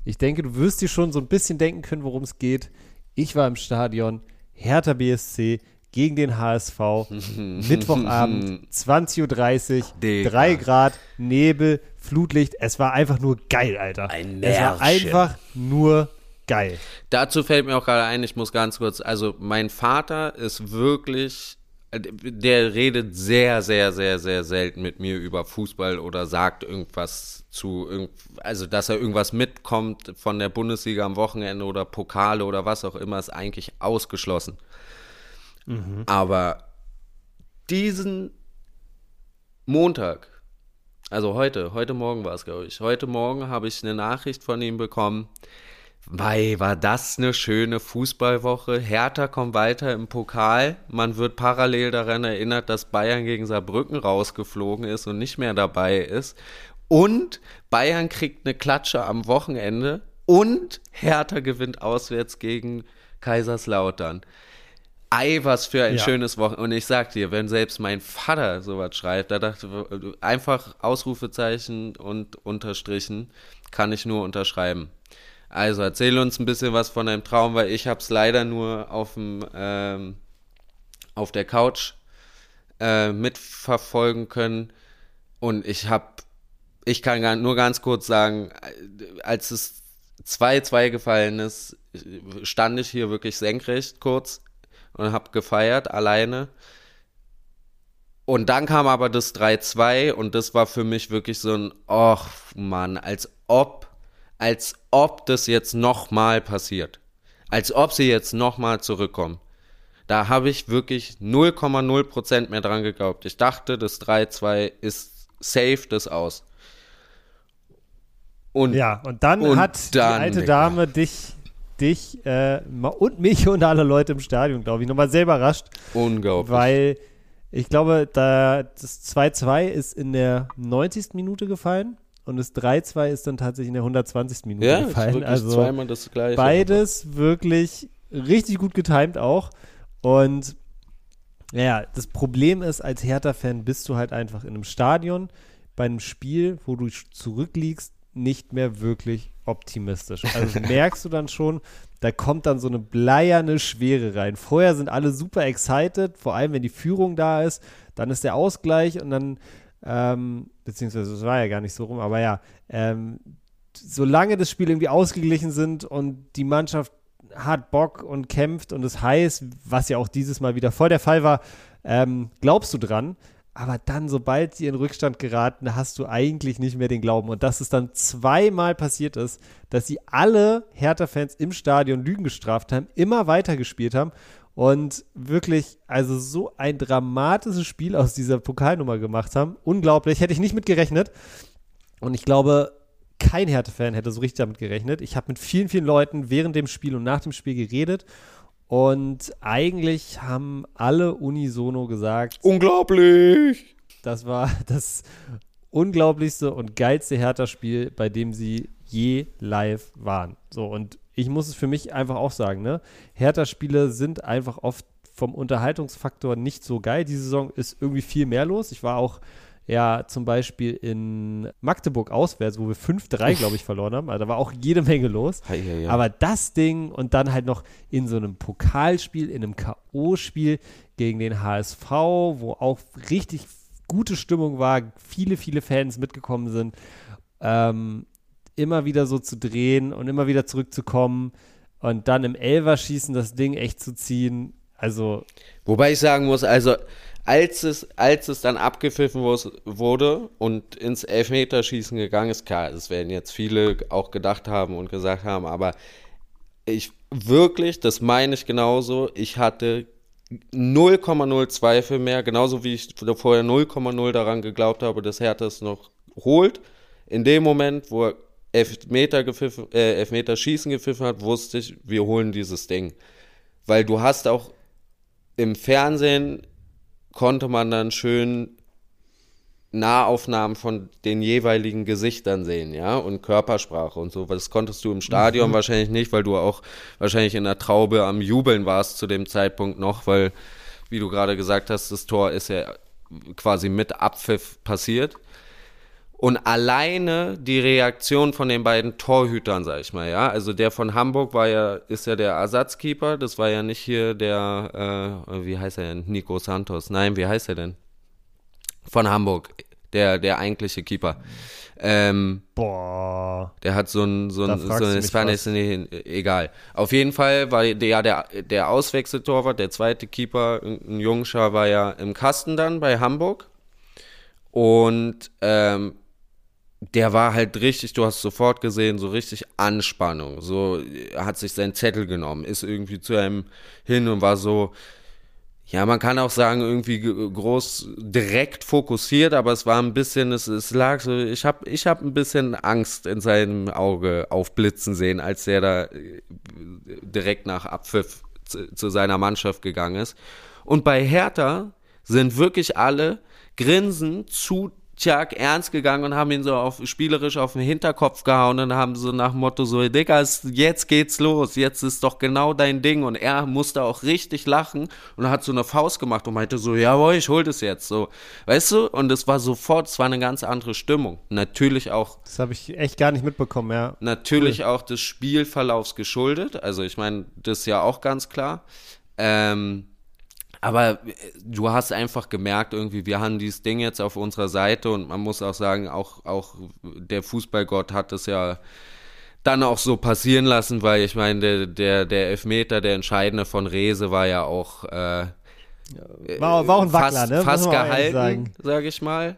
Ich denke, du wirst dir schon so ein bisschen denken können, worum es geht. Ich war im Stadion, Hertha BSC gegen den HSV, Mittwochabend, 20.30 Uhr, 3 Grad, Nebel, Flutlicht. Es war einfach nur geil, Alter. Ein es war einfach nur geil. Dazu fällt mir auch gerade ein, ich muss ganz kurz, also mein Vater ist wirklich der redet sehr, sehr, sehr, sehr selten mit mir über Fußball oder sagt irgendwas zu, also dass er irgendwas mitkommt von der Bundesliga am Wochenende oder Pokale oder was auch immer, ist eigentlich ausgeschlossen. Mhm. Aber diesen Montag, also heute, heute Morgen war es, glaube ich, heute Morgen habe ich eine Nachricht von ihm bekommen, Wei, war das eine schöne Fußballwoche. Hertha kommt weiter im Pokal. Man wird parallel daran erinnert, dass Bayern gegen Saarbrücken rausgeflogen ist und nicht mehr dabei ist. Und Bayern kriegt eine Klatsche am Wochenende. Und Hertha gewinnt auswärts gegen Kaiserslautern. Ei, was für ein ja. schönes Wochenende. Und ich sag dir, wenn selbst mein Vater sowas schreibt, da dachte ich, einfach Ausrufezeichen und unterstrichen, kann ich nur unterschreiben. Also erzähl uns ein bisschen was von deinem Traum, weil ich habe es leider nur auf dem ähm, auf der Couch äh, mitverfolgen können. Und ich habe, ich kann nur ganz kurz sagen, als es 2-2 gefallen ist, stand ich hier wirklich senkrecht kurz und habe gefeiert alleine. Und dann kam aber das 3-2 und das war für mich wirklich so ein, och Mann, als ob, als ob das jetzt nochmal passiert. Als ob sie jetzt nochmal zurückkommen. Da habe ich wirklich 0,0% mehr dran geglaubt. Ich dachte, das 3-2 ist safe das aus. Und, ja, und dann und hat dann, die alte Dame dich, dich äh, und mich und alle Leute im Stadion, glaube ich, nochmal sehr überrascht. Unglaublich. Weil ich glaube, da das 2-2 ist in der 90. Minute gefallen und das 3-2 ist dann tatsächlich in der 120. Minute ja, gefallen. also zweimal das gleiche. Beides wirklich richtig gut getimt auch. Und ja, das Problem ist, als Hertha-Fan bist du halt einfach in einem Stadion bei einem Spiel, wo du zurückliegst, nicht mehr wirklich optimistisch. Also merkst du dann schon, da kommt dann so eine bleierne Schwere rein. Vorher sind alle super excited, vor allem wenn die Führung da ist, dann ist der Ausgleich und dann, ähm, beziehungsweise es war ja gar nicht so rum, aber ja, ähm, solange das Spiel irgendwie ausgeglichen sind und die Mannschaft hat Bock und kämpft und es heiß, was ja auch dieses Mal wieder voll der Fall war, ähm, glaubst du dran. Aber dann, sobald sie in Rückstand geraten, hast du eigentlich nicht mehr den Glauben. Und dass es dann zweimal passiert ist, dass sie alle Hertha-Fans im Stadion Lügen gestraft haben, immer weitergespielt haben und wirklich, also so ein dramatisches Spiel aus dieser Pokalnummer gemacht haben. Unglaublich, hätte ich nicht mit gerechnet. Und ich glaube, kein Hertha-Fan hätte so richtig damit gerechnet. Ich habe mit vielen, vielen Leuten während dem Spiel und nach dem Spiel geredet und eigentlich haben alle unisono gesagt: Unglaublich! Das war das unglaublichste und geilste Hertha-Spiel, bei dem sie je live waren. So, und ich muss es für mich einfach auch sagen, ne? Hertha-Spiele sind einfach oft vom Unterhaltungsfaktor nicht so geil. Diese Saison ist irgendwie viel mehr los. Ich war auch ja zum Beispiel in Magdeburg auswärts, wo wir 5-3, glaube ich, verloren haben. Also da war auch jede Menge los. Ja, ja, ja. Aber das Ding und dann halt noch in so einem Pokalspiel, in einem K.O.-Spiel gegen den HSV, wo auch richtig gute Stimmung war, viele, viele Fans mitgekommen sind, ähm, immer wieder so zu drehen und immer wieder zurückzukommen und dann im Elver schießen das Ding echt zu ziehen. Also. Wobei ich sagen muss, also als es, als es dann abgepfiffen wurde und ins Elfmeterschießen gegangen ist, klar, das werden jetzt viele auch gedacht haben und gesagt haben, aber ich wirklich, das meine ich genauso, ich hatte 0,0 Zweifel mehr, genauso wie ich vorher 0,0 daran geglaubt habe, dass Hertha es noch holt. In dem Moment, wo er Elfmeter, gepfiffen, äh, Elfmeter schießen gepfiffen hat, wusste ich, wir holen dieses Ding. Weil du hast auch im Fernsehen konnte man dann schön Nahaufnahmen von den jeweiligen Gesichtern sehen, ja, und Körpersprache und so. Das konntest du im Stadion mhm. wahrscheinlich nicht, weil du auch wahrscheinlich in der Traube am Jubeln warst zu dem Zeitpunkt noch, weil, wie du gerade gesagt hast, das Tor ist ja quasi mit Abpfiff passiert. Und alleine die Reaktion von den beiden Torhütern, sag ich mal, ja. Also der von Hamburg war ja, ist ja der Ersatzkeeper, das war ja nicht hier der, äh, wie heißt er denn? Nico Santos. Nein, wie heißt er denn? Von Hamburg. Der, der eigentliche Keeper. Ähm, Boah. Der hat so ein, so ein, so ein Spanish, nee, egal. Auf jeden Fall war der, der, der Auswechseltorwart, der zweite Keeper, ein Jungscher, war ja im Kasten dann bei Hamburg. Und ähm, der war halt richtig, du hast sofort gesehen, so richtig Anspannung. So hat sich seinen Zettel genommen, ist irgendwie zu einem hin und war so, ja, man kann auch sagen, irgendwie groß direkt fokussiert, aber es war ein bisschen, es, es lag so, ich habe ich hab ein bisschen Angst in seinem Auge aufblitzen sehen, als der da äh, direkt nach Abpfiff zu, zu seiner Mannschaft gegangen ist. Und bei Hertha sind wirklich alle grinsen zu Chuck ernst gegangen und haben ihn so auf, spielerisch auf den Hinterkopf gehauen und haben so nach dem Motto so, Digga, jetzt geht's los, jetzt ist doch genau dein Ding und er musste auch richtig lachen und hat so eine Faust gemacht und meinte so, jawohl, ich hol das jetzt, so, weißt du, und es war sofort, es war eine ganz andere Stimmung, natürlich auch. Das habe ich echt gar nicht mitbekommen, ja. Natürlich cool. auch des Spielverlaufs geschuldet, also ich meine, das ist ja auch ganz klar, ähm, aber äh, du hast einfach gemerkt, irgendwie, wir haben dieses Ding jetzt auf unserer Seite und man muss auch sagen, auch, auch der Fußballgott hat es ja dann auch so passieren lassen, weil ich meine, der, der, der Elfmeter, der entscheidende von Rese war ja auch äh, war, war auch ein Wackler, fast, ne? fast gehalten, sage ich mal.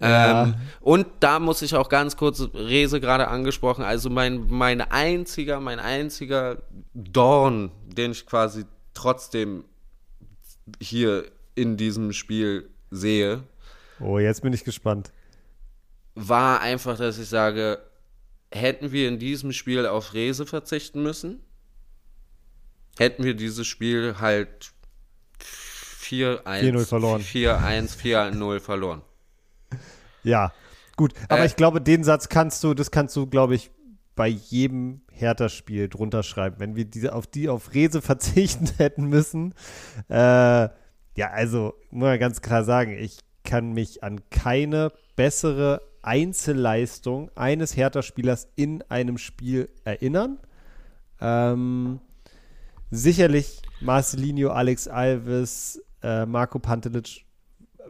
Ja. Ähm, und da muss ich auch ganz kurz Rese gerade angesprochen. Also mein, mein einziger, mein einziger Dorn, den ich quasi trotzdem hier in diesem Spiel sehe, Oh, jetzt bin ich gespannt. war einfach, dass ich sage, hätten wir in diesem Spiel auf Rese verzichten müssen, hätten wir dieses Spiel halt 4-1 4-0 verloren. 4-1, 4-0 verloren. Ja, gut. Aber Äh. ich glaube, den Satz kannst du, das kannst du, glaube ich, bei jedem Hertha-Spiel drunter schreiben. Wenn wir diese, auf die auf Rese verzichten hätten müssen. Äh, ja, also, muss man ganz klar sagen, ich kann mich an keine bessere Einzelleistung eines Hertha-Spielers in einem Spiel erinnern. Ähm, sicherlich Marcelinho, Alex Alves, äh, Marco Pantelic,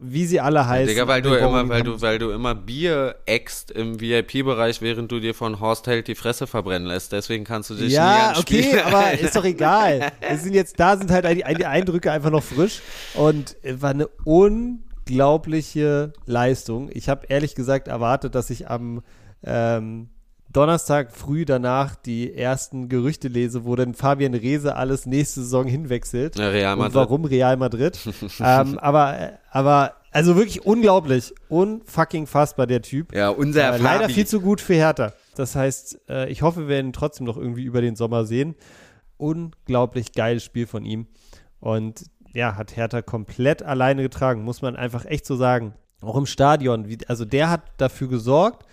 wie sie alle heißen. Digga, weil du immer, weil du, weil du immer Bier äxt im VIP-Bereich, während du dir von Horst Held die Fresse verbrennen lässt. Deswegen kannst du dich nie Ja, an okay, Spiel- aber ist doch egal. Wir sind jetzt da, sind halt die, die Eindrücke einfach noch frisch und es war eine unglaubliche Leistung. Ich habe ehrlich gesagt erwartet, dass ich am ähm, Donnerstag früh danach die ersten Gerüchte lese, wo dann Fabian Reese alles nächste Saison hinwechselt. Ja, Real Und Madrid. warum Real Madrid? ähm, aber, aber, also wirklich unglaublich. Unfucking fassbar, der Typ. Ja, unser Äh, leider viel zu gut für Hertha. Das heißt, äh, ich hoffe, wir werden ihn trotzdem noch irgendwie über den Sommer sehen. Unglaublich geiles Spiel von ihm. Und ja, hat Hertha komplett alleine getragen, muss man einfach echt so sagen. Auch im Stadion. Wie, also der hat dafür gesorgt,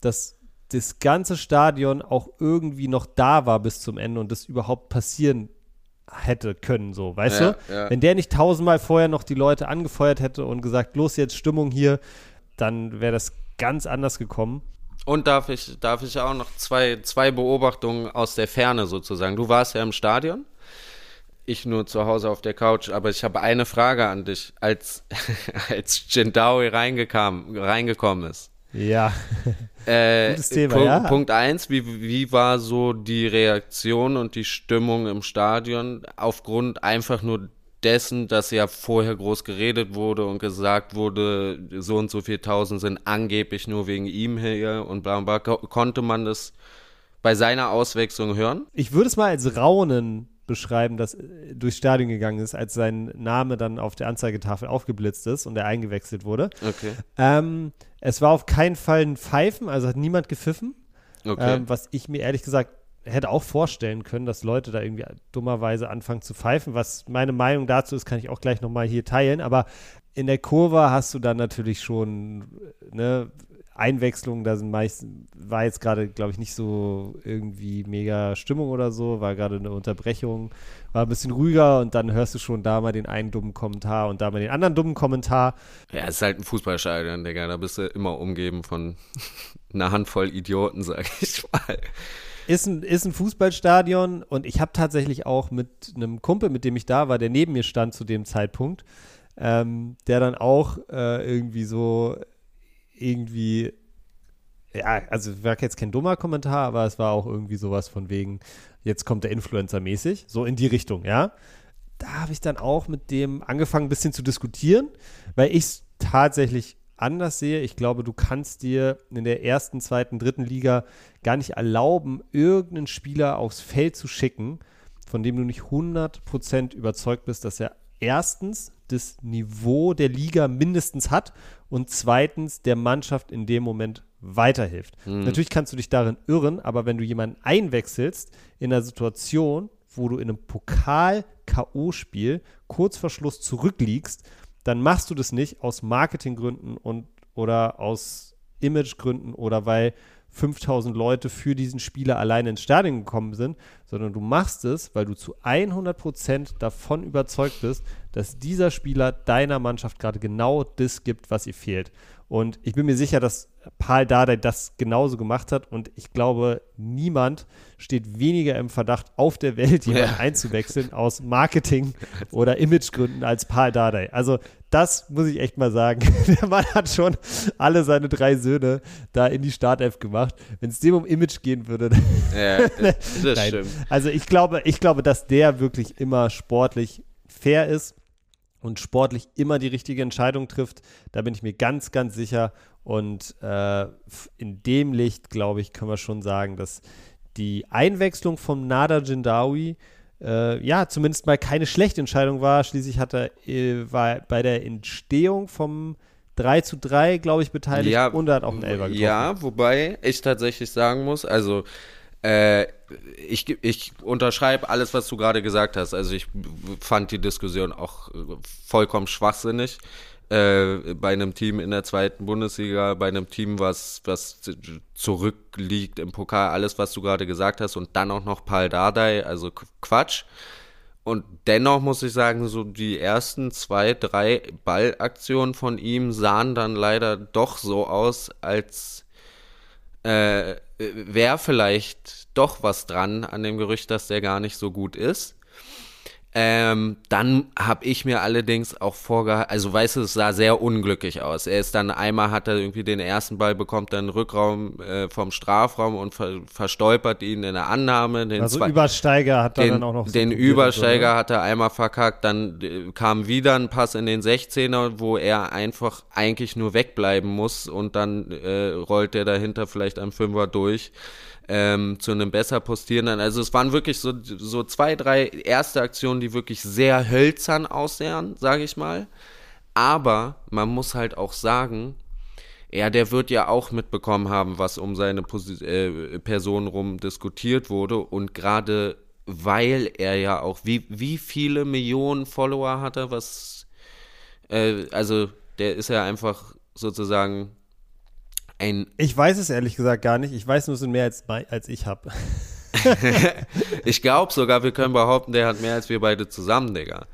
dass das ganze Stadion auch irgendwie noch da war bis zum Ende und das überhaupt passieren hätte können, so, weißt Ja, du? ja. Wenn der nicht tausendmal vorher noch die Leute angefeuert hätte und gesagt, los jetzt Stimmung hier, dann wäre das ganz anders gekommen. Und darf ich, darf ich auch noch zwei, zwei Beobachtungen aus der Ferne sozusagen. Du warst ja im Stadion, ich nur zu Hause auf der Couch, aber ich habe eine Frage an dich, als, als Gendawi reingekam, reingekommen ist. Ja, Äh, Gutes Thema, Punkt, ja. Punkt eins, wie, wie war so die Reaktion und die Stimmung im Stadion aufgrund einfach nur dessen, dass ja vorher groß geredet wurde und gesagt wurde, so und so viel Tausend sind angeblich nur wegen ihm hier und bla bla. Ko- Konnte man das bei seiner Auswechslung hören? ich würde es mal als Raunen beschreiben, das äh, durchs Stadion gegangen ist, als sein Name dann auf der Anzeigetafel aufgeblitzt ist und er eingewechselt wurde. Okay. Ähm, es war auf keinen Fall ein Pfeifen, also hat niemand gepfiffen. Okay. Ähm, was ich mir ehrlich gesagt hätte auch vorstellen können, dass Leute da irgendwie dummerweise anfangen zu pfeifen. Was meine Meinung dazu ist, kann ich auch gleich nochmal hier teilen. Aber in der Kurve hast du dann natürlich schon ne, Einwechslungen, da sind meistens, war jetzt gerade, glaube ich, nicht so irgendwie mega Stimmung oder so, war gerade eine Unterbrechung, war ein bisschen ruhiger und dann hörst du schon da mal den einen dummen Kommentar und da mal den anderen dummen Kommentar. ja, es ist halt ein Fußballstadion, Digga. Da bist du immer umgeben von einer Handvoll Idioten, sag ich mal. ist ein, ist ein Fußballstadion und ich habe tatsächlich auch mit einem Kumpel, mit dem ich da war, der neben mir stand zu dem Zeitpunkt, ähm, der dann auch äh, irgendwie so irgendwie, ja, also war jetzt kein dummer Kommentar, aber es war auch irgendwie sowas von wegen, jetzt kommt der Influencer mäßig, so in die Richtung, ja. Da habe ich dann auch mit dem angefangen, ein bisschen zu diskutieren, weil ich es tatsächlich anders sehe. Ich glaube, du kannst dir in der ersten, zweiten, dritten Liga gar nicht erlauben, irgendeinen Spieler aufs Feld zu schicken, von dem du nicht 100% überzeugt bist, dass er erstens das Niveau der Liga mindestens hat und zweitens der Mannschaft in dem Moment weiterhilft. Natürlich kannst du dich darin irren, aber wenn du jemanden einwechselst in einer Situation, wo du in einem Pokal-K.O.-Spiel kurz vor Schluss zurückliegst, dann machst du das nicht aus Marketinggründen und oder aus Imagegründen oder weil 5000 Leute für diesen Spieler alleine ins Stadion gekommen sind, sondern du machst es, weil du zu 100% davon überzeugt bist, dass dieser Spieler deiner Mannschaft gerade genau das gibt, was ihr fehlt. Und ich bin mir sicher, dass Paul Dardai das genauso gemacht hat. Und ich glaube, niemand steht weniger im Verdacht, auf der Welt jemanden ja. einzuwechseln aus Marketing- oder Imagegründen als Paul Dardai. Also das muss ich echt mal sagen. Der Mann hat schon alle seine drei Söhne da in die Startelf gemacht. Wenn es dem um Image gehen würde. Ja, das stimmt. Also ich glaube, ich glaube, dass der wirklich immer sportlich fair ist und sportlich immer die richtige Entscheidung trifft. Da bin ich mir ganz, ganz sicher. Und äh, in dem Licht, glaube ich, können wir schon sagen, dass die Einwechslung vom Nada Jindawi äh, ja zumindest mal keine schlechte Entscheidung war. Schließlich hat er äh, war bei der Entstehung vom 3 zu 3, glaube ich, beteiligt ja, und er hat auch einen Elfer getroffen. Ja, wobei ich tatsächlich sagen muss, also äh, ich, ich unterschreibe alles, was du gerade gesagt hast. Also ich fand die Diskussion auch vollkommen schwachsinnig. Äh, bei einem Team in der zweiten Bundesliga, bei einem Team, was, was zurückliegt im Pokal, alles, was du gerade gesagt hast, und dann auch noch Pal Dardai, also Quatsch. Und dennoch muss ich sagen, so die ersten zwei, drei Ballaktionen von ihm sahen dann leider doch so aus, als äh, wäre vielleicht doch was dran an dem Gerücht, dass der gar nicht so gut ist. Ähm, dann habe ich mir allerdings auch vorgehalten, also weißt du, es sah sehr unglücklich aus. Er ist dann einmal hat er irgendwie den ersten Ball bekommt dann Rückraum äh, vom Strafraum und ver verstolpert ihn in der Annahme. Den also Übersteiger hat er den, dann auch noch so Den Übersteiger ne? hat er einmal verkackt, dann äh, kam wieder ein Pass in den 16er, wo er einfach eigentlich nur wegbleiben muss und dann äh, rollt der dahinter vielleicht am Fünfer durch ähm, zu einem besser postierenden. Also es waren wirklich so, so zwei, drei erste Aktionen, die wirklich sehr hölzern aussehen, sage ich mal. Aber man muss halt auch sagen, ja, der wird ja auch mitbekommen haben, was um seine Pos äh, Person rum diskutiert wurde. Und gerade weil er ja auch, wie, wie viele Millionen Follower hat er, was, äh, also der ist ja einfach sozusagen ein. Ich weiß es ehrlich gesagt gar nicht. Ich weiß nur, es sind mehr als, als ich habe. ich glaube sogar, wir können behaupten, der hat mehr als wir beide zusammen, Digga.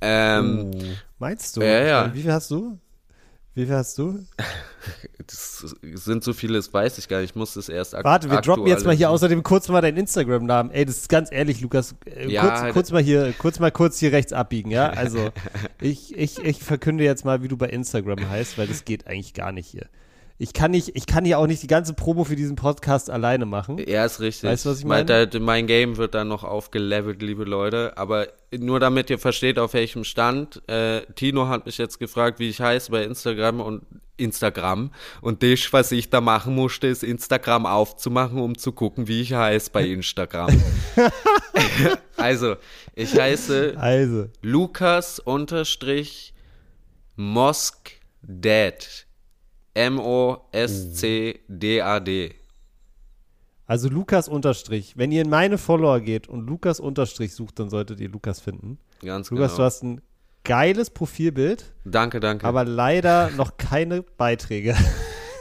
Ähm, oh, meinst du? Ja, ja. Wie viel hast du? Wie viel hast du? Das sind so viele, das weiß ich gar nicht. Ich muss das erst Warte, wir droppen jetzt mal hier außerdem kurz mal deinen Instagram-Namen. Ey, das ist ganz ehrlich, Lukas. Äh, ja, kurz, kurz, mal hier, kurz mal kurz hier rechts abbiegen, ja? Also, ich, ich, ich verkünde jetzt mal, wie du bei Instagram heißt, weil das geht eigentlich gar nicht hier ich kann nicht, ich kann hier auch nicht die ganze Promo für diesen Podcast alleine machen. Ja, ist richtig. Weißt du, was ich meine? Mein, mein Game wird dann noch aufgelevelt, liebe Leute. Aber nur damit ihr versteht, auf welchem Stand. Äh, Tino hat mich jetzt gefragt, wie ich heiße bei Instagram und Instagram. Und das, was ich da machen musste, ist Instagram aufzumachen, um zu gucken, wie ich heiße bei Instagram. also, ich heiße also. Lukas unterstrich Mosk Dad. M-O-S-C-D-A-D. Also Lukas Unterstrich. Wenn ihr in meine Follower geht und Lukas Unterstrich sucht, dann solltet ihr Lukas finden. Ganz Lukas, genau. du hast ein geiles Profilbild. Danke, danke. Aber leider noch keine Beiträge.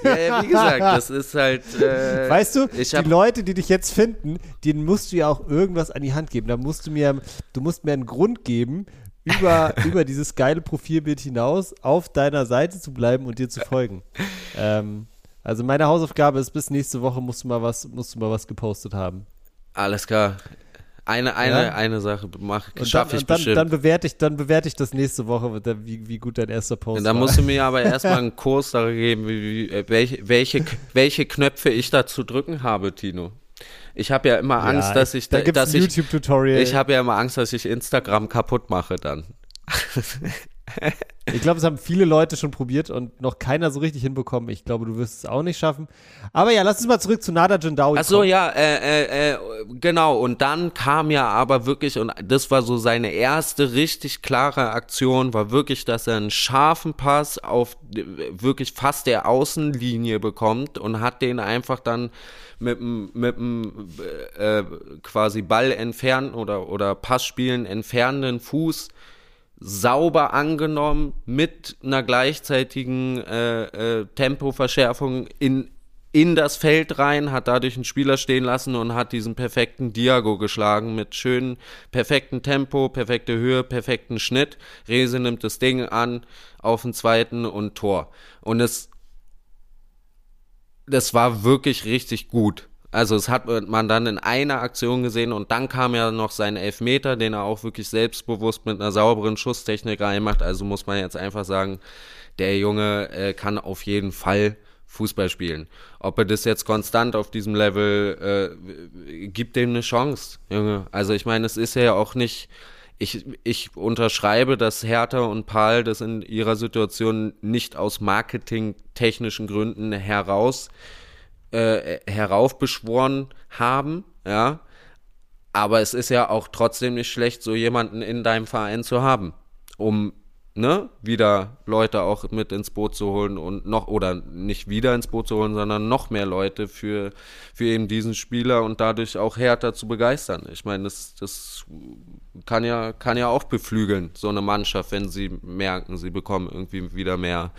Ja, wie gesagt, das ist halt. Äh, weißt du, die Leute, die dich jetzt finden, denen musst du ja auch irgendwas an die Hand geben. Da musst du mir, du musst mir einen Grund geben, über, über dieses geile Profilbild hinaus auf deiner Seite zu bleiben und dir zu folgen. Ähm, also meine Hausaufgabe ist, bis nächste Woche musst du mal was, musst du mal was gepostet haben. Alles klar. Eine, eine, ja? eine Sache schaffe ich dann, bestimmt. Dann bewerte ich, dann bewerte ich das nächste Woche, wie, wie gut dein erster Post und dann war. Dann musst du mir aber erstmal einen Kurs darüber geben, wie, wie, äh, welche, welche, welche Knöpfe ich da zu drücken habe, Tino. Ich habe ja immer Angst, ja, dass ich, da, dass ich. Ich habe ja immer Angst, dass ich Instagram kaputt mache dann. ich glaube, es haben viele Leute schon probiert und noch keiner so richtig hinbekommen. Ich glaube, du wirst es auch nicht schaffen. Aber ja, lass uns mal zurück zu Nada Jandawi Ach so, ja, äh, äh, äh, genau. Und dann kam ja aber wirklich, und das war so seine erste richtig klare Aktion, war wirklich, dass er einen scharfen Pass auf wirklich fast der Außenlinie bekommt und hat den einfach dann mit dem mit dem äh, quasi Ball entfernen oder oder Passspielen entfernenden Fuß sauber angenommen mit einer gleichzeitigen äh, äh, Tempoverschärfung in in das Feld rein, hat dadurch einen Spieler stehen lassen und hat diesen perfekten Diago geschlagen mit schönen, perfekten Tempo, perfekte Höhe, perfekten Schnitt. Rese nimmt das Ding an auf den zweiten und Tor. Und es das war wirklich richtig gut. Also es hat man dann in einer Aktion gesehen und dann kam ja noch sein Elfmeter, den er auch wirklich selbstbewusst mit einer sauberen Schusstechnik reinmacht. Also muss man jetzt einfach sagen, der Junge äh, kann auf jeden Fall Fußball spielen. Ob er das jetzt konstant auf diesem Level äh, gibt dem eine Chance, Junge. Also ich meine, es ist ja auch nicht. Ich, ich unterschreibe, dass Hertha und Paul das in ihrer Situation nicht aus marketingtechnischen Gründen heraus äh, heraufbeschworen haben, ja. Aber es ist ja auch trotzdem nicht schlecht, so jemanden in deinem Verein zu haben, um ne, wieder Leute auch mit ins Boot zu holen und noch, oder nicht wieder ins Boot zu holen, sondern noch mehr Leute für, für eben diesen Spieler und dadurch auch härter zu begeistern. Ich meine, das, das kann ja, kann ja auch beflügeln, so eine Mannschaft, wenn sie merken, sie bekommen irgendwie wieder mehr,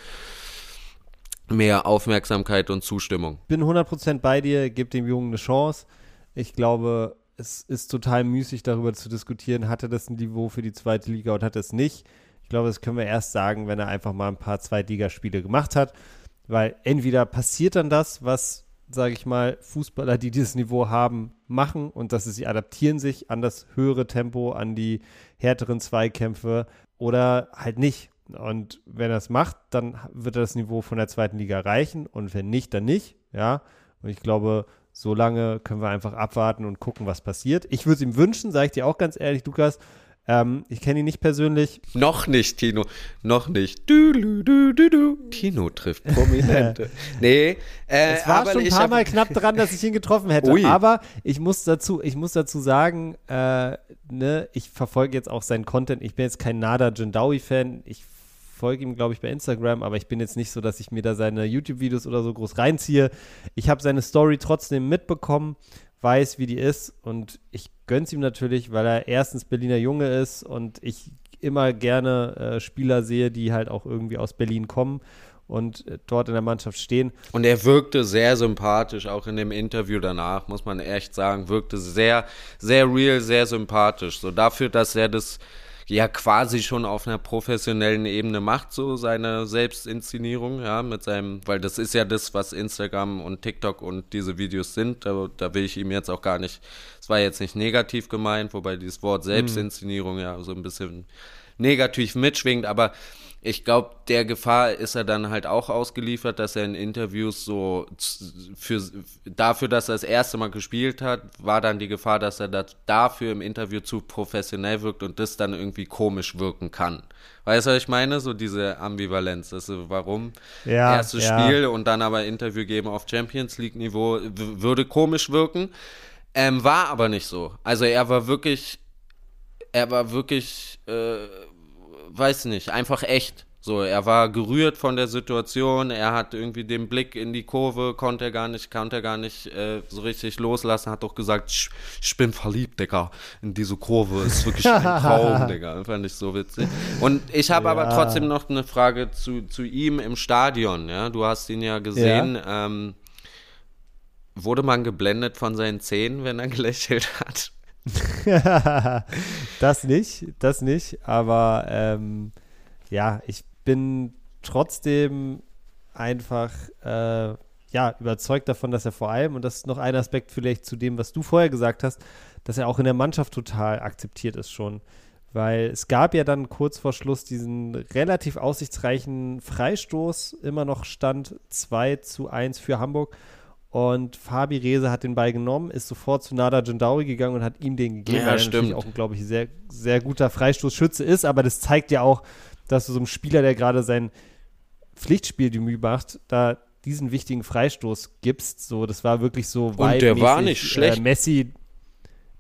mehr Aufmerksamkeit und Zustimmung. Bin 100% bei dir, gib dem Jungen eine Chance. Ich glaube, es ist total müßig darüber zu diskutieren, hatte das ein Niveau für die zweite Liga und hat es nicht. Ich glaube, das können wir erst sagen, wenn er einfach mal ein paar Zweitligaspiele gemacht hat, weil entweder passiert dann das, was, sage ich mal, Fußballer, die dieses Niveau haben, machen und dass sie adaptieren sich an das höhere Tempo, an die härteren Zweikämpfe oder halt nicht. Und wenn er es macht, dann wird er das Niveau von der zweiten Liga erreichen und wenn nicht, dann nicht. Ja. Und ich glaube, so lange können wir einfach abwarten und gucken, was passiert. Ich würde es ihm wünschen, sage ich dir auch ganz ehrlich, Lukas. Ähm, ich kenne ihn nicht persönlich. Noch nicht, Tino. Noch nicht. Du, du, du, du, du. Tino trifft Prominente. nee, äh, es war schon ein paar Mal knapp dran, dass ich ihn getroffen hätte. Ui. Aber ich muss dazu, ich muss dazu sagen, äh, ne, ich verfolge jetzt auch seinen Content. Ich bin jetzt kein Nada Jindawi-Fan. Ich folge ihm, glaube ich, bei Instagram, aber ich bin jetzt nicht so, dass ich mir da seine YouTube-Videos oder so groß reinziehe. Ich habe seine Story trotzdem mitbekommen, weiß, wie die ist und ich gönne es ihm natürlich, weil er erstens Berliner Junge ist und ich immer gerne äh, Spieler sehe, die halt auch irgendwie aus Berlin kommen und äh, dort in der Mannschaft stehen. Und er wirkte sehr sympathisch, auch in dem Interview danach, muss man echt sagen, wirkte sehr, sehr real, sehr sympathisch. So dafür, dass er das ja quasi schon auf einer professionellen Ebene macht, so seine Selbstinszenierung, ja, mit seinem, weil das ist ja das, was Instagram und TikTok und diese Videos sind, da, da will ich ihm jetzt auch gar nicht, es war jetzt nicht negativ gemeint, wobei dieses Wort mhm. Selbstinszenierung mhm. ja so ein bisschen negativ mitschwingt, aber ich glaube, der Gefahr ist er dann halt auch ausgeliefert, dass er in Interviews so für, dafür, dass er das erste Mal gespielt hat, war dann die Gefahr, dass er das dafür im Interview zu professionell wirkt und das dann irgendwie komisch wirken kann. Weißt du, was ich meine? So diese Ambivalenz. Also warum ja, erstes ja. Spiel und dann aber Interview geben auf Champions League Niveau würde komisch wirken. Ähm, war aber nicht so. Also er war wirklich, er war wirklich äh, weiß nicht, einfach echt. So, er war gerührt von der Situation, er hat irgendwie den Blick in die Kurve, konnte er gar nicht, konnte er gar nicht äh, so richtig loslassen, hat doch gesagt, ich, ich, bin verliebt, Digga, in diese Kurve, ist wirklich ein Traum, Digga, fand ich so witzig. Und ich habe ja. aber trotzdem noch eine Frage zu, zu ihm im Stadion, ja, du hast ihn ja gesehen, ja. Ähm, wurde man geblendet von seinen Zähnen, wenn er gelächelt hat? das nicht, das nicht. Aber ähm, ja, ich bin trotzdem einfach äh, ja, überzeugt davon, dass er vor allem, und das ist noch ein Aspekt vielleicht zu dem, was du vorher gesagt hast, dass er auch in der Mannschaft total akzeptiert ist schon. Weil es gab ja dann kurz vor Schluss diesen relativ aussichtsreichen Freistoß, immer noch Stand 2 zu 1 für Hamburg. Und Fabi Reze hat den Ball genommen, ist sofort zu Nada Jandawi gegangen und hat ihm den gegeben, ja, weil er stimmt. natürlich auch ein, glaube ich, sehr, sehr guter Freistoßschütze ist. Aber das zeigt ja auch, dass du so einem Spieler, der gerade sein Pflichtspieldebüt macht, da diesen wichtigen Freistoß gibst. So, das war wirklich so Und der war nicht schlecht. Äh, Messi,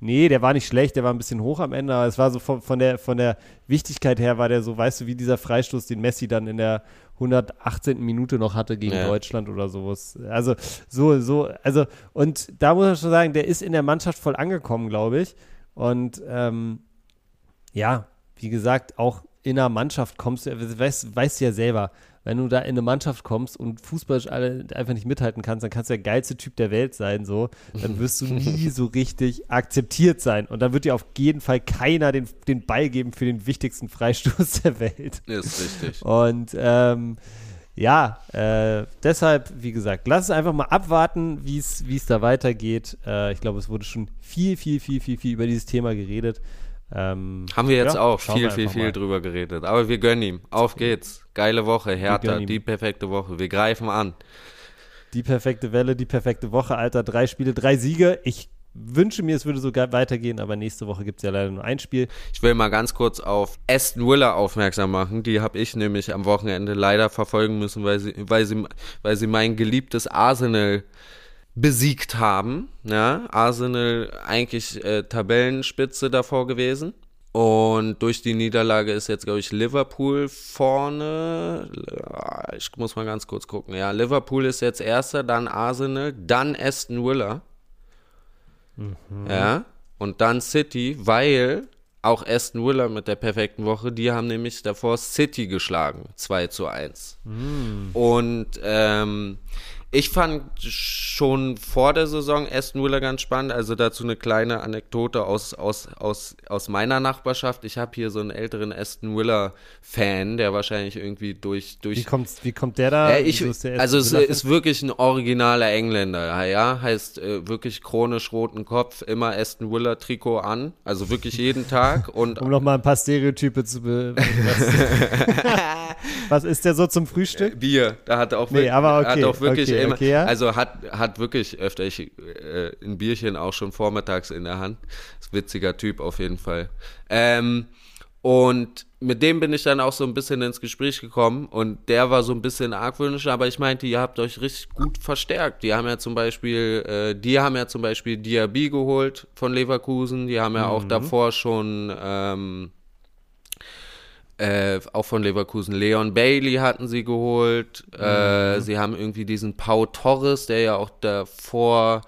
Nee, der war nicht schlecht, der war ein bisschen hoch am Ende, aber es war so von, von, der, von der Wichtigkeit her, war der so, weißt du, wie dieser Freistoß, den Messi dann in der 118. Minute noch hatte gegen ja. Deutschland oder sowas. Also, so, so, also, und da muss man schon sagen, der ist in der Mannschaft voll angekommen, glaube ich. Und ähm, ja, wie gesagt, auch in der Mannschaft kommst du, weißt, weißt du ja selber, wenn du da in eine Mannschaft kommst und fußballisch alle einfach nicht mithalten kannst, dann kannst du der geilste Typ der Welt sein, so. Dann wirst du nie so richtig akzeptiert sein. Und dann wird dir auf jeden Fall keiner den, den Ball geben für den wichtigsten Freistoß der Welt. Ist richtig. Und ähm, ja, äh, deshalb, wie gesagt, lass es einfach mal abwarten, wie es da weitergeht. Äh, ich glaube, es wurde schon viel, viel, viel, viel, viel über dieses Thema geredet. Ähm, Haben wir jetzt ja, auch viel, viel, viel mal. drüber geredet. Aber wir gönnen ihm. Auf geht's. Geile Woche, Hertha, die perfekte Woche. Wir greifen an. Die perfekte Welle, die perfekte Woche, Alter. Drei Spiele, drei Siege. Ich wünsche mir, es würde sogar weitergehen, aber nächste Woche gibt es ja leider nur ein Spiel. Ich will mal ganz kurz auf Aston Willer aufmerksam machen. Die habe ich nämlich am Wochenende leider verfolgen müssen, weil sie, weil sie, weil sie mein geliebtes Arsenal besiegt haben. Ja, Arsenal eigentlich äh, Tabellenspitze davor gewesen. Und durch die Niederlage ist jetzt, glaube ich, Liverpool vorne. Ich muss mal ganz kurz gucken. Ja, Liverpool ist jetzt erster, dann Arsenal, dann Aston Villa. Mhm. Ja, und dann City, weil auch Aston Villa mit der perfekten Woche, die haben nämlich davor City geschlagen, 2 zu 1. Mhm. Und ähm, ich fand schon vor der Saison Aston Villa ganz spannend. Also dazu eine kleine Anekdote aus, aus, aus, aus meiner Nachbarschaft. Ich habe hier so einen älteren Aston Villa-Fan, der wahrscheinlich irgendwie durch. durch wie, kommt, wie kommt der da? Äh, ich, also es ist wirklich ein originaler Engländer. Ja, heißt äh, wirklich chronisch roten Kopf, immer Aston Villa-Trikot an. Also wirklich jeden Tag. Und um nochmal ein paar Stereotype zu be Was ist der so zum Frühstück? Bier. Da hat er auch, nee, aber okay, hat auch wirklich okay immer, ja? also hat, hat wirklich öfter ich, äh, ein Bierchen auch schon vormittags in der Hand. Ist witziger Typ auf jeden Fall. Ähm, und mit dem bin ich dann auch so ein bisschen ins Gespräch gekommen und der war so ein bisschen argwöhnisch, aber ich meinte, ihr habt euch richtig gut verstärkt. Die haben ja zum Beispiel, äh, die haben ja zum Beispiel Diaby geholt von Leverkusen, die haben ja mhm. auch davor schon ähm, äh, auch von Leverkusen. Leon Bailey hatten sie geholt. Äh, mhm. Sie haben irgendwie diesen Pau Torres, der ja auch davor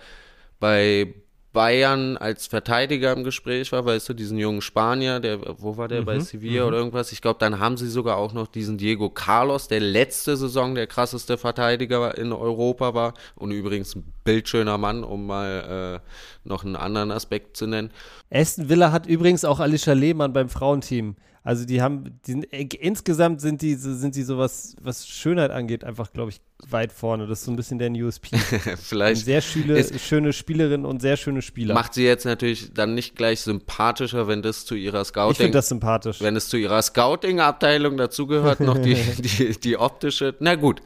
bei Bayern als Verteidiger im Gespräch war, weißt du, diesen jungen Spanier, der, wo war der, mhm, bei Sevilla mhm. oder irgendwas? Ich glaube, dann haben sie sogar auch noch diesen Diego Carlos, der letzte Saison der krasseste Verteidiger in Europa war und übrigens ein bildschöner Mann, um mal äh, noch einen anderen Aspekt zu nennen. Aston Villa hat übrigens auch Alicia Lehmann beim Frauenteam also die haben, die, insgesamt sind die, sind die sowas, was Schönheit angeht, einfach, glaube ich, weit vorne. Das ist so ein bisschen der USP. Vielleicht. Eine sehr schöne, schöne Spielerin und sehr schöne Spieler. Macht sie jetzt natürlich dann nicht gleich sympathischer, wenn das zu ihrer Scouting. Ich finde das sympathisch. Wenn es zu ihrer Scouting-Abteilung dazugehört, noch die, die, die optische. Na gut.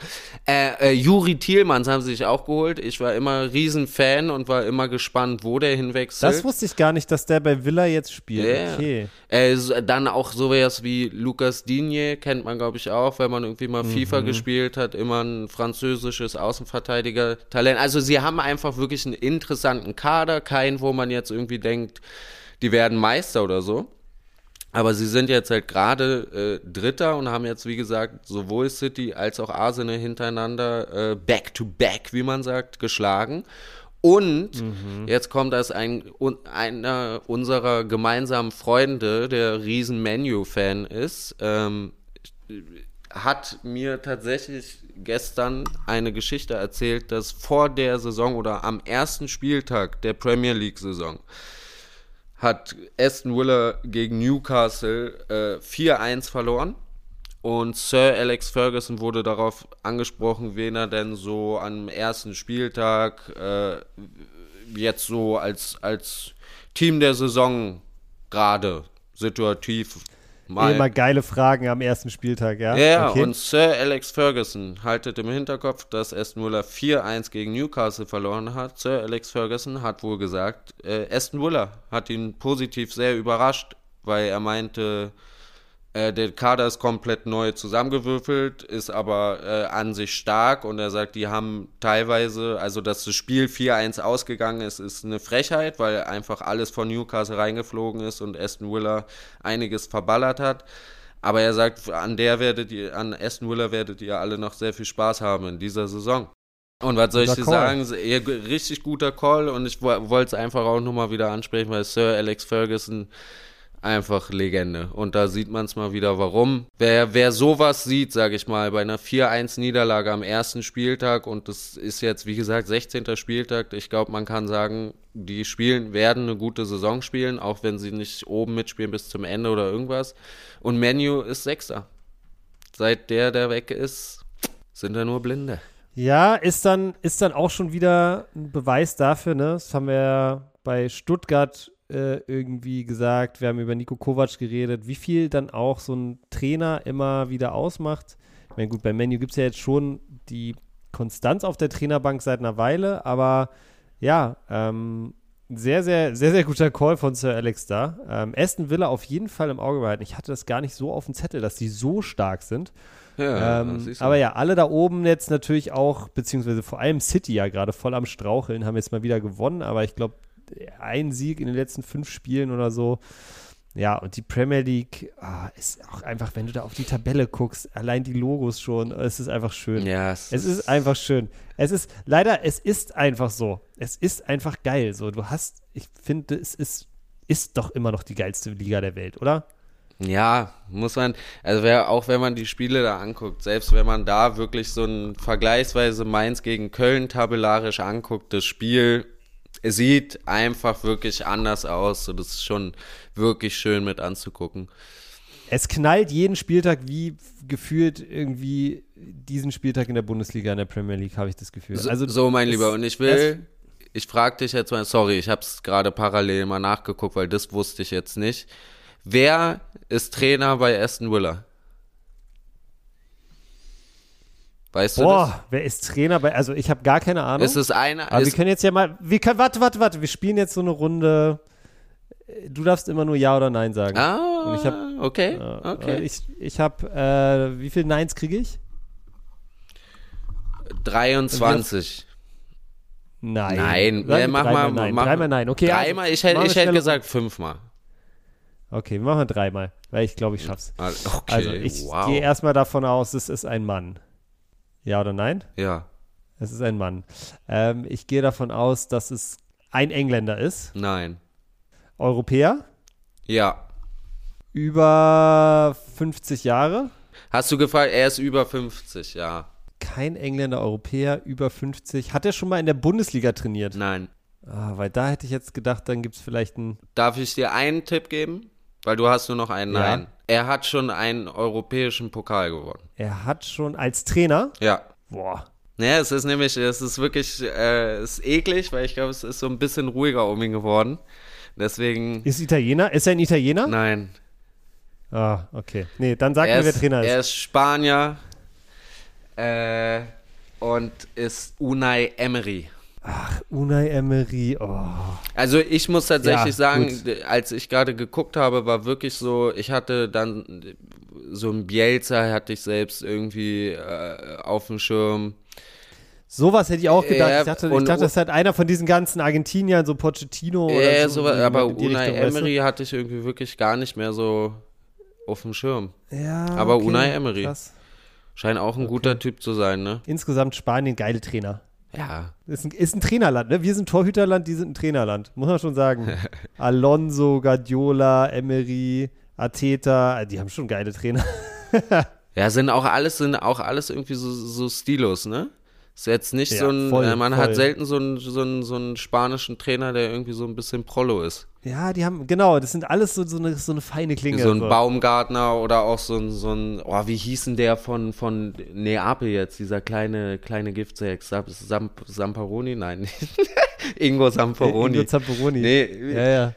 Äh, äh, Juri Thielmanns haben sie sich auch geholt. Ich war immer Riesenfan und war immer gespannt, wo der hinwechselt. Das wusste ich gar nicht, dass der bei Villa jetzt spielt. Yeah. Okay. Äh, dann auch sowas wie Lucas Digne, kennt man, glaube ich, auch, wenn man irgendwie mal mhm. FIFA gespielt hat. Immer ein Franz französisches Außenverteidiger-Talent. Also sie haben einfach wirklich einen interessanten Kader, keinen, wo man jetzt irgendwie denkt, die werden Meister oder so. Aber sie sind jetzt halt gerade äh, Dritter und haben jetzt, wie gesagt, sowohl City als auch Arsenal hintereinander äh, back to back, wie man sagt, geschlagen. Und mhm. jetzt kommt als ein, einer unserer gemeinsamen Freunde, der riesen Menu-Fan ist, ähm, hat mir tatsächlich gestern eine Geschichte erzählt, dass vor der Saison oder am ersten Spieltag der Premier League-Saison hat Aston Villa gegen Newcastle äh, 4-1 verloren. Und Sir Alex Ferguson wurde darauf angesprochen, wen er denn so am ersten Spieltag äh, jetzt so als, als Team der Saison gerade situativ Mal. Immer geile Fragen am ersten Spieltag, ja? Ja, okay. und Sir Alex Ferguson haltet im Hinterkopf, dass Aston Villa 4-1 gegen Newcastle verloren hat. Sir Alex Ferguson hat wohl gesagt, äh, Aston Villa hat ihn positiv sehr überrascht, weil er meinte, äh, der Kader ist komplett neu zusammengewürfelt, ist aber äh, an sich stark und er sagt, die haben teilweise, also dass das Spiel 4-1 ausgegangen ist, ist eine Frechheit, weil einfach alles von Newcastle reingeflogen ist und Aston Villa einiges verballert hat. Aber er sagt, an der werdet ihr, an Aston Villa werdet ihr alle noch sehr viel Spaß haben in dieser Saison. Und was soll ich dir sagen? Richtig guter Call und ich wollte es einfach auch nochmal wieder ansprechen, weil Sir Alex Ferguson einfach Legende. Und da sieht man es mal wieder, warum. Wer, wer sowas sieht, sage ich mal, bei einer 4-1-Niederlage am ersten Spieltag, und das ist jetzt, wie gesagt, 16. Spieltag, ich glaube, man kann sagen, die spielen, werden eine gute Saison spielen, auch wenn sie nicht oben mitspielen bis zum Ende oder irgendwas. Und Menu ist Sechster. Seit der, der weg ist, Sind da nur Blinde. Ja, ist dann, ist dann auch schon wieder ein Beweis dafür, ne? Das haben wir ja bei Stuttgart äh, irgendwie gesagt. Wir haben über Nico Kovac geredet, wie viel dann auch so ein Trainer immer wieder ausmacht. Ich meine, gut, bei Menu gibt es ja jetzt schon die Konstanz auf der Trainerbank seit einer Weile, aber ja, ähm, sehr, sehr, sehr, sehr guter Call von Sir Alex da. Ähm, Aston Villa auf jeden Fall im Auge behalten. Ich hatte das gar nicht so auf dem Zettel, dass die so stark sind. Ja, ähm, aber ja, alle da oben jetzt natürlich auch, beziehungsweise vor allem City ja gerade voll am Straucheln, haben jetzt mal wieder gewonnen, aber ich glaube, ein Sieg in den letzten fünf Spielen oder so. Ja, und die Premier League ah, ist auch einfach, wenn du da auf die Tabelle guckst, allein die Logos schon, es ist einfach schön. Ja, es, es ist, ist einfach schön. Es ist, leider, es ist einfach so. Es ist einfach geil. So, du hast, ich finde, es ist, ist doch immer noch die geilste Liga der Welt, oder? Ja, muss man, also wer, auch wenn man die Spiele da anguckt, selbst wenn man da wirklich so ein vergleichsweise Mainz gegen Köln tabellarisch anguckt, das Spiel sieht einfach wirklich anders aus. So, das ist schon wirklich schön mit anzugucken. Es knallt jeden Spieltag wie gefühlt irgendwie diesen Spieltag in der Bundesliga, in der Premier League, habe ich das Gefühl. Also, so, mein Lieber, und ich will, ich frage dich jetzt mal, sorry, ich habe es gerade parallel mal nachgeguckt, weil das wusste ich jetzt nicht. Wer ist Trainer bei Aston Villa? Weißt du Boah, das? wer ist Trainer bei, also ich habe gar keine Ahnung. Es ist einer. Aber wir können jetzt ja mal, wir können, warte, warte, warte, wir spielen jetzt so eine Runde. Du darfst immer nur Ja oder Nein sagen. Ah, Und ich hab, okay, äh, okay. Ich, ich habe, äh, wie viele Neins kriege ich? 23. Nein. Nein, Sag äh, mach mal, Nein. mach, dreimal Nein, okay. Dreimal, also, ich hätte, ich schnell- gesagt fünfmal. Okay, wir machen dreimal, weil ich glaube, ich schaff's. Ah, Okay, Also ich wow. gehe erstmal davon aus, es ist ein Mann. Ja oder nein? Ja, Es ist ein Mann. Ähm, ich gehe davon aus, dass es ein Engländer ist. nein. Europäer. Ja. Über 50 Jahre. Hast du gefragt, er ist über 50, ja. Kein Engländer, Europäer, über 50. Hat er schon mal in der Bundesliga trainiert? Nein. Ah, weil da hätte ich jetzt gedacht, dann gibt es vielleicht einen. Darf ich dir einen Tipp geben? Weil du hast nur noch einen Ja. Nein. Er hat schon einen europäischen Pokal gewonnen. Er hat schon als Trainer. Ja. Boah. Naja, es ist nämlich, es ist wirklich, äh, es ist eklig, weil ich glaube, es ist so ein bisschen ruhiger um ihn geworden. Deswegen, Ist Italiener? Ist er ein Italiener? nein. Ah, okay. Nee, dann sag er mir, wer ist, Trainer Er ist. ist Spanier äh, und ist Unai Emery. Ach, Unai Emery. Oh. Also ich muss tatsächlich Ja, sagen, gut. als ich gerade geguckt habe, war wirklich so, ich hatte dann äh, so ein Bielsa hatte ich selbst irgendwie äh, auf dem Schirm. Sowas hätte ich auch gedacht. Ja, ich dachte, ich dachte, das ist halt einer von diesen ganzen Argentiniern, so Pochettino oder Äh, so. so, irgendwie aber Unai Richtung, weißt du? Emery hatte ich irgendwie wirklich gar nicht mehr so auf dem Schirm. Ja, Aber okay, Unai Emery. Krass. Scheint auch ein guter Typ zu sein, ne? Insgesamt Spanien, geile Trainer. Ja. Ist ein, ist ein Trainerland, ne? Wir sind Torhüterland, die sind ein Trainerland. Muss man schon sagen. Alonso, Guardiola, Emery, Ateta, die haben schon geile Trainer. Ja, sind auch alles, sind auch alles irgendwie so, so Stilos, ne? Ist jetzt nicht Ja, so ein, voll, äh, man voll. hat selten so einen, so, einen, so einen spanischen Trainer, der irgendwie so ein bisschen Prollo ist. Ja, die haben, genau, das sind alles so, so, eine, so eine feine Klinge. so ein Baumgartner oder auch so ein, so ein, oh, wie hieß denn der von, von Neapel jetzt, dieser kleine, kleine Giftsex, Sam, Samparoni? Nein, Ingo Samparoni. Ingo Zamperoni. Nee, Ja, ja.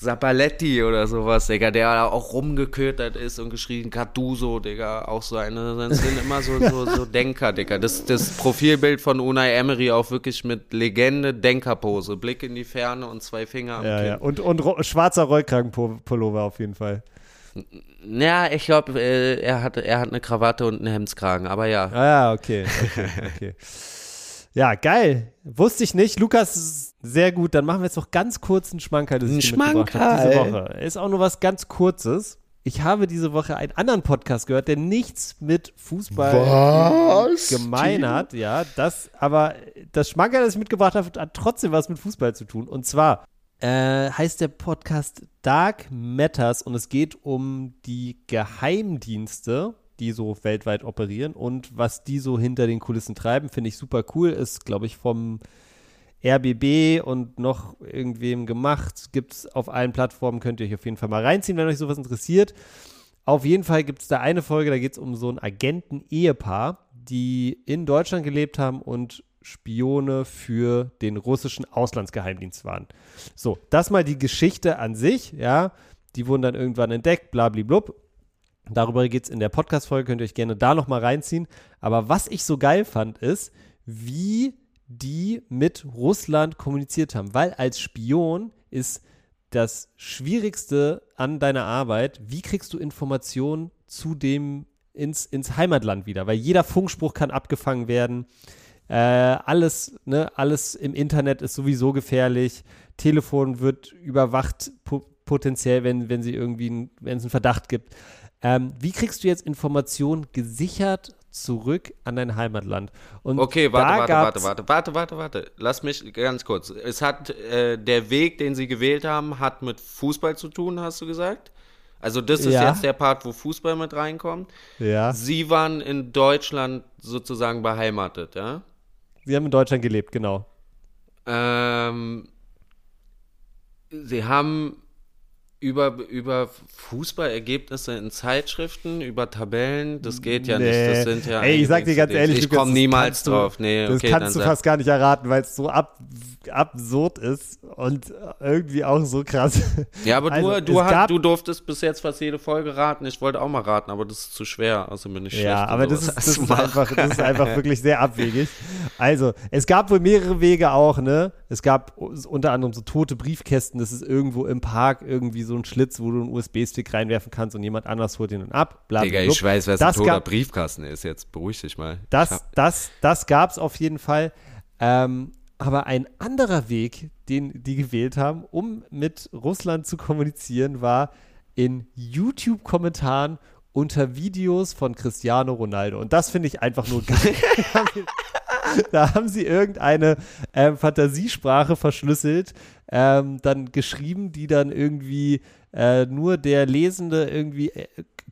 Zappaletti oder sowas, Digga, der da auch rumgekötert ist und geschrien, Carduso, Digga, auch so eine, das sind immer so, so, so Denker, Digga. Das, das Profilbild von Unai Emery auch wirklich mit Legende Denkerpose, Blick in die Ferne und zwei Finger am Ja, Kinn. ja. Und, und schwarzer Rollkragenpullover auf jeden Fall. Ja, ich glaube, äh, er, hat, er hat eine Krawatte und einen Hemdskragen, aber ja. Ah ja, okay. okay, okay. Ja, geil. Wusste ich nicht. Lukas, sehr gut. Dann machen wir jetzt noch ganz kurz einen Schmankerl, das Ein ich dir mitgebracht habe Schmankerl. diese Woche. Ist auch nur was ganz Kurzes. Ich habe diese Woche einen anderen Podcast gehört, der nichts mit Fußball Was? gemein hat. Ja, das, aber das Schmankerl, das ich mitgebracht habe, hat trotzdem was mit Fußball zu tun. Und zwar äh, heißt der Podcast Dark Matters und es geht um die Geheimdienste, die so weltweit operieren und was die so hinter den Kulissen treiben, finde ich super cool. Ist, glaube ich, vom RBB und noch irgendwem gemacht. Gibt es auf allen Plattformen, könnt ihr euch auf jeden Fall mal reinziehen, wenn euch sowas interessiert. Auf jeden Fall gibt es da eine Folge, da geht es um so ein Agenten-Ehepaar, die in Deutschland gelebt haben und Spione für den russischen Auslandsgeheimdienst waren. So, das mal die Geschichte an sich, ja. Die wurden dann irgendwann entdeckt, blablablub. Darüber geht es in der Podcast-Folge, könnt ihr euch gerne da nochmal reinziehen. Aber was ich so geil fand, ist, wie die mit Russland kommuniziert haben. Weil als Spion ist das Schwierigste an deiner Arbeit, wie kriegst du Informationen zu dem ins, ins Heimatland wieder? Weil jeder Funkspruch kann abgefangen werden. Äh, alles, ne, alles im Internet ist sowieso gefährlich. Telefon wird überwacht, potenziell, wenn, wenn sie irgendwie, wenn es einen Verdacht gibt. Ähm, wie kriegst du jetzt Informationen gesichert zurück an dein Heimatland? Und okay, warte, warte, warte, warte, warte, warte, warte. Lass mich ganz kurz. Es hat äh, der Weg, den sie gewählt haben, hat mit Fußball zu tun, hast du gesagt? Also das ist ja. jetzt der Part, wo Fußball mit reinkommt. Ja. Sie waren in Deutschland sozusagen beheimatet, ja? Sie haben in Deutschland gelebt, genau. Ähm, sie haben über, über Fußballergebnisse in Zeitschriften, über Tabellen, das geht ja nee. nicht. Das sind ja Ey, ich sag dir ganz ehrlich, ich komme niemals drauf. Nee, das okay, kannst du fast gar nicht erraten, weil es so ab, absurd ist und irgendwie auch so krass. Ja, aber also, du, du, hast, du durftest bis jetzt fast jede Folge raten. Ich wollte auch mal raten, aber das ist zu schwer. Also bin ich schlecht. Ja, aber das ist, das, ist einfach, das ist einfach wirklich sehr abwegig. Also, es gab wohl mehrere Wege auch, ne? Es gab unter anderem so tote Briefkästen. Das ist irgendwo im Park irgendwie so ein Schlitz, wo du einen USB-Stick reinwerfen kannst und jemand anders holt ihn dann ab. Bla, Digga, ich weiß, was das ein toter Briefkasten ist. Jetzt beruhig dich mal. Das, das, das gab es auf jeden Fall. Ähm, aber ein anderer Weg, den die gewählt haben, um mit Russland zu kommunizieren, war in YouTube-Kommentaren unter Videos von Cristiano Ronaldo. Und das finde ich einfach nur geil. da haben sie irgendeine ähm, Fantasiesprache verschlüsselt, ähm, dann geschrieben, die dann irgendwie äh, nur der Lesende irgendwie äh,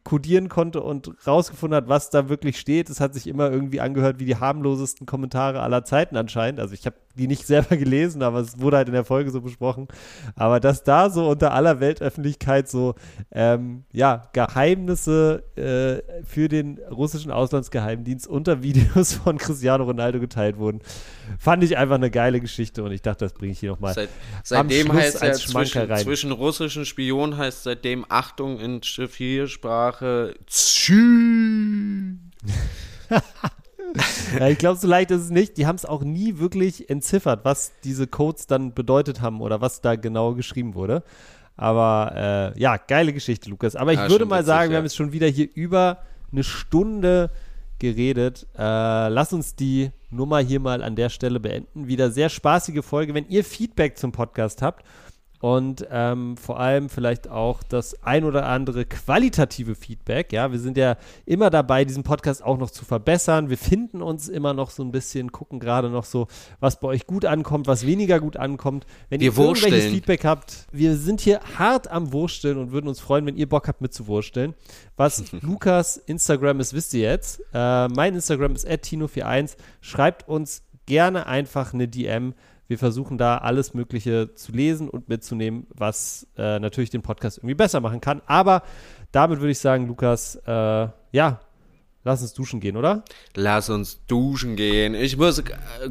kodieren konnte und rausgefunden hat, was da wirklich steht. Es hat sich immer irgendwie angehört wie die harmlosesten Kommentare aller Zeiten anscheinend. Also ich habe die nicht selber gelesen, aber es wurde halt in der Folge so besprochen. Aber dass da so unter aller Weltöffentlichkeit so, ähm, ja, Geheimnisse äh, für den russischen Auslandsgeheimdienst unter Videos von Cristiano Ronaldo geteilt wurden, fand ich einfach eine geile Geschichte und ich dachte, das bringe ich hier nochmal. Seit, seitdem heißt ja zwischen, zwischen, russischen Spionen heißt seitdem Achtung in Chiffriersprache ja, ich glaube, so leicht ist es nicht. Die haben es auch nie wirklich entziffert, was diese Codes dann bedeutet haben oder was da genau geschrieben wurde. Aber äh, ja, geile Geschichte, Lukas. Aber ich ja, würde mal witzig, sagen, ja. wir haben jetzt schon wieder hier über eine Stunde geredet. Äh, lass uns die Nummer hier mal an der Stelle beenden. Wieder sehr spaßige Folge. Wenn ihr Feedback zum Podcast habt und ähm, vor allem vielleicht auch das ein oder andere qualitative Feedback. Ja, wir sind ja immer dabei, diesen Podcast auch noch zu verbessern. Wir finden uns immer noch so ein bisschen, gucken gerade noch so, was bei euch gut ankommt, was weniger gut ankommt. Wenn wir ihr wursteln. irgendwelches Feedback habt, wir sind hier hart am Wursteln und würden uns freuen, wenn ihr Bock habt mitzuwursteln. Was Lukas Instagram ist, wisst ihr jetzt. Äh, mein Instagram ist tino41. Schreibt uns gerne einfach eine DM wir versuchen da alles Mögliche zu lesen und mitzunehmen, was äh, natürlich den Podcast irgendwie besser machen kann. Aber damit würde ich sagen, Lukas, äh, ja, lass uns duschen gehen, oder? Lass uns duschen gehen. Ich muss äh,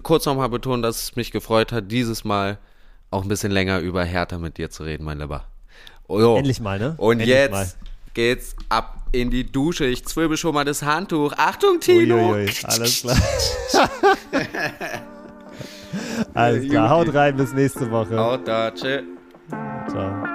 kurz nochmal betonen, dass es mich gefreut hat, dieses Mal auch ein bisschen länger über Hertha mit dir zu reden, mein Lieber. Oh, Endlich mal, ne? Und Endlich jetzt mal. geht's ab in die Dusche. Ich zwirbel schon mal das Handtuch. Achtung, Tino! Uiuiui, alles klar. Alles klar, haut rein, bis nächste Woche. Haut da, tschö. Ciao.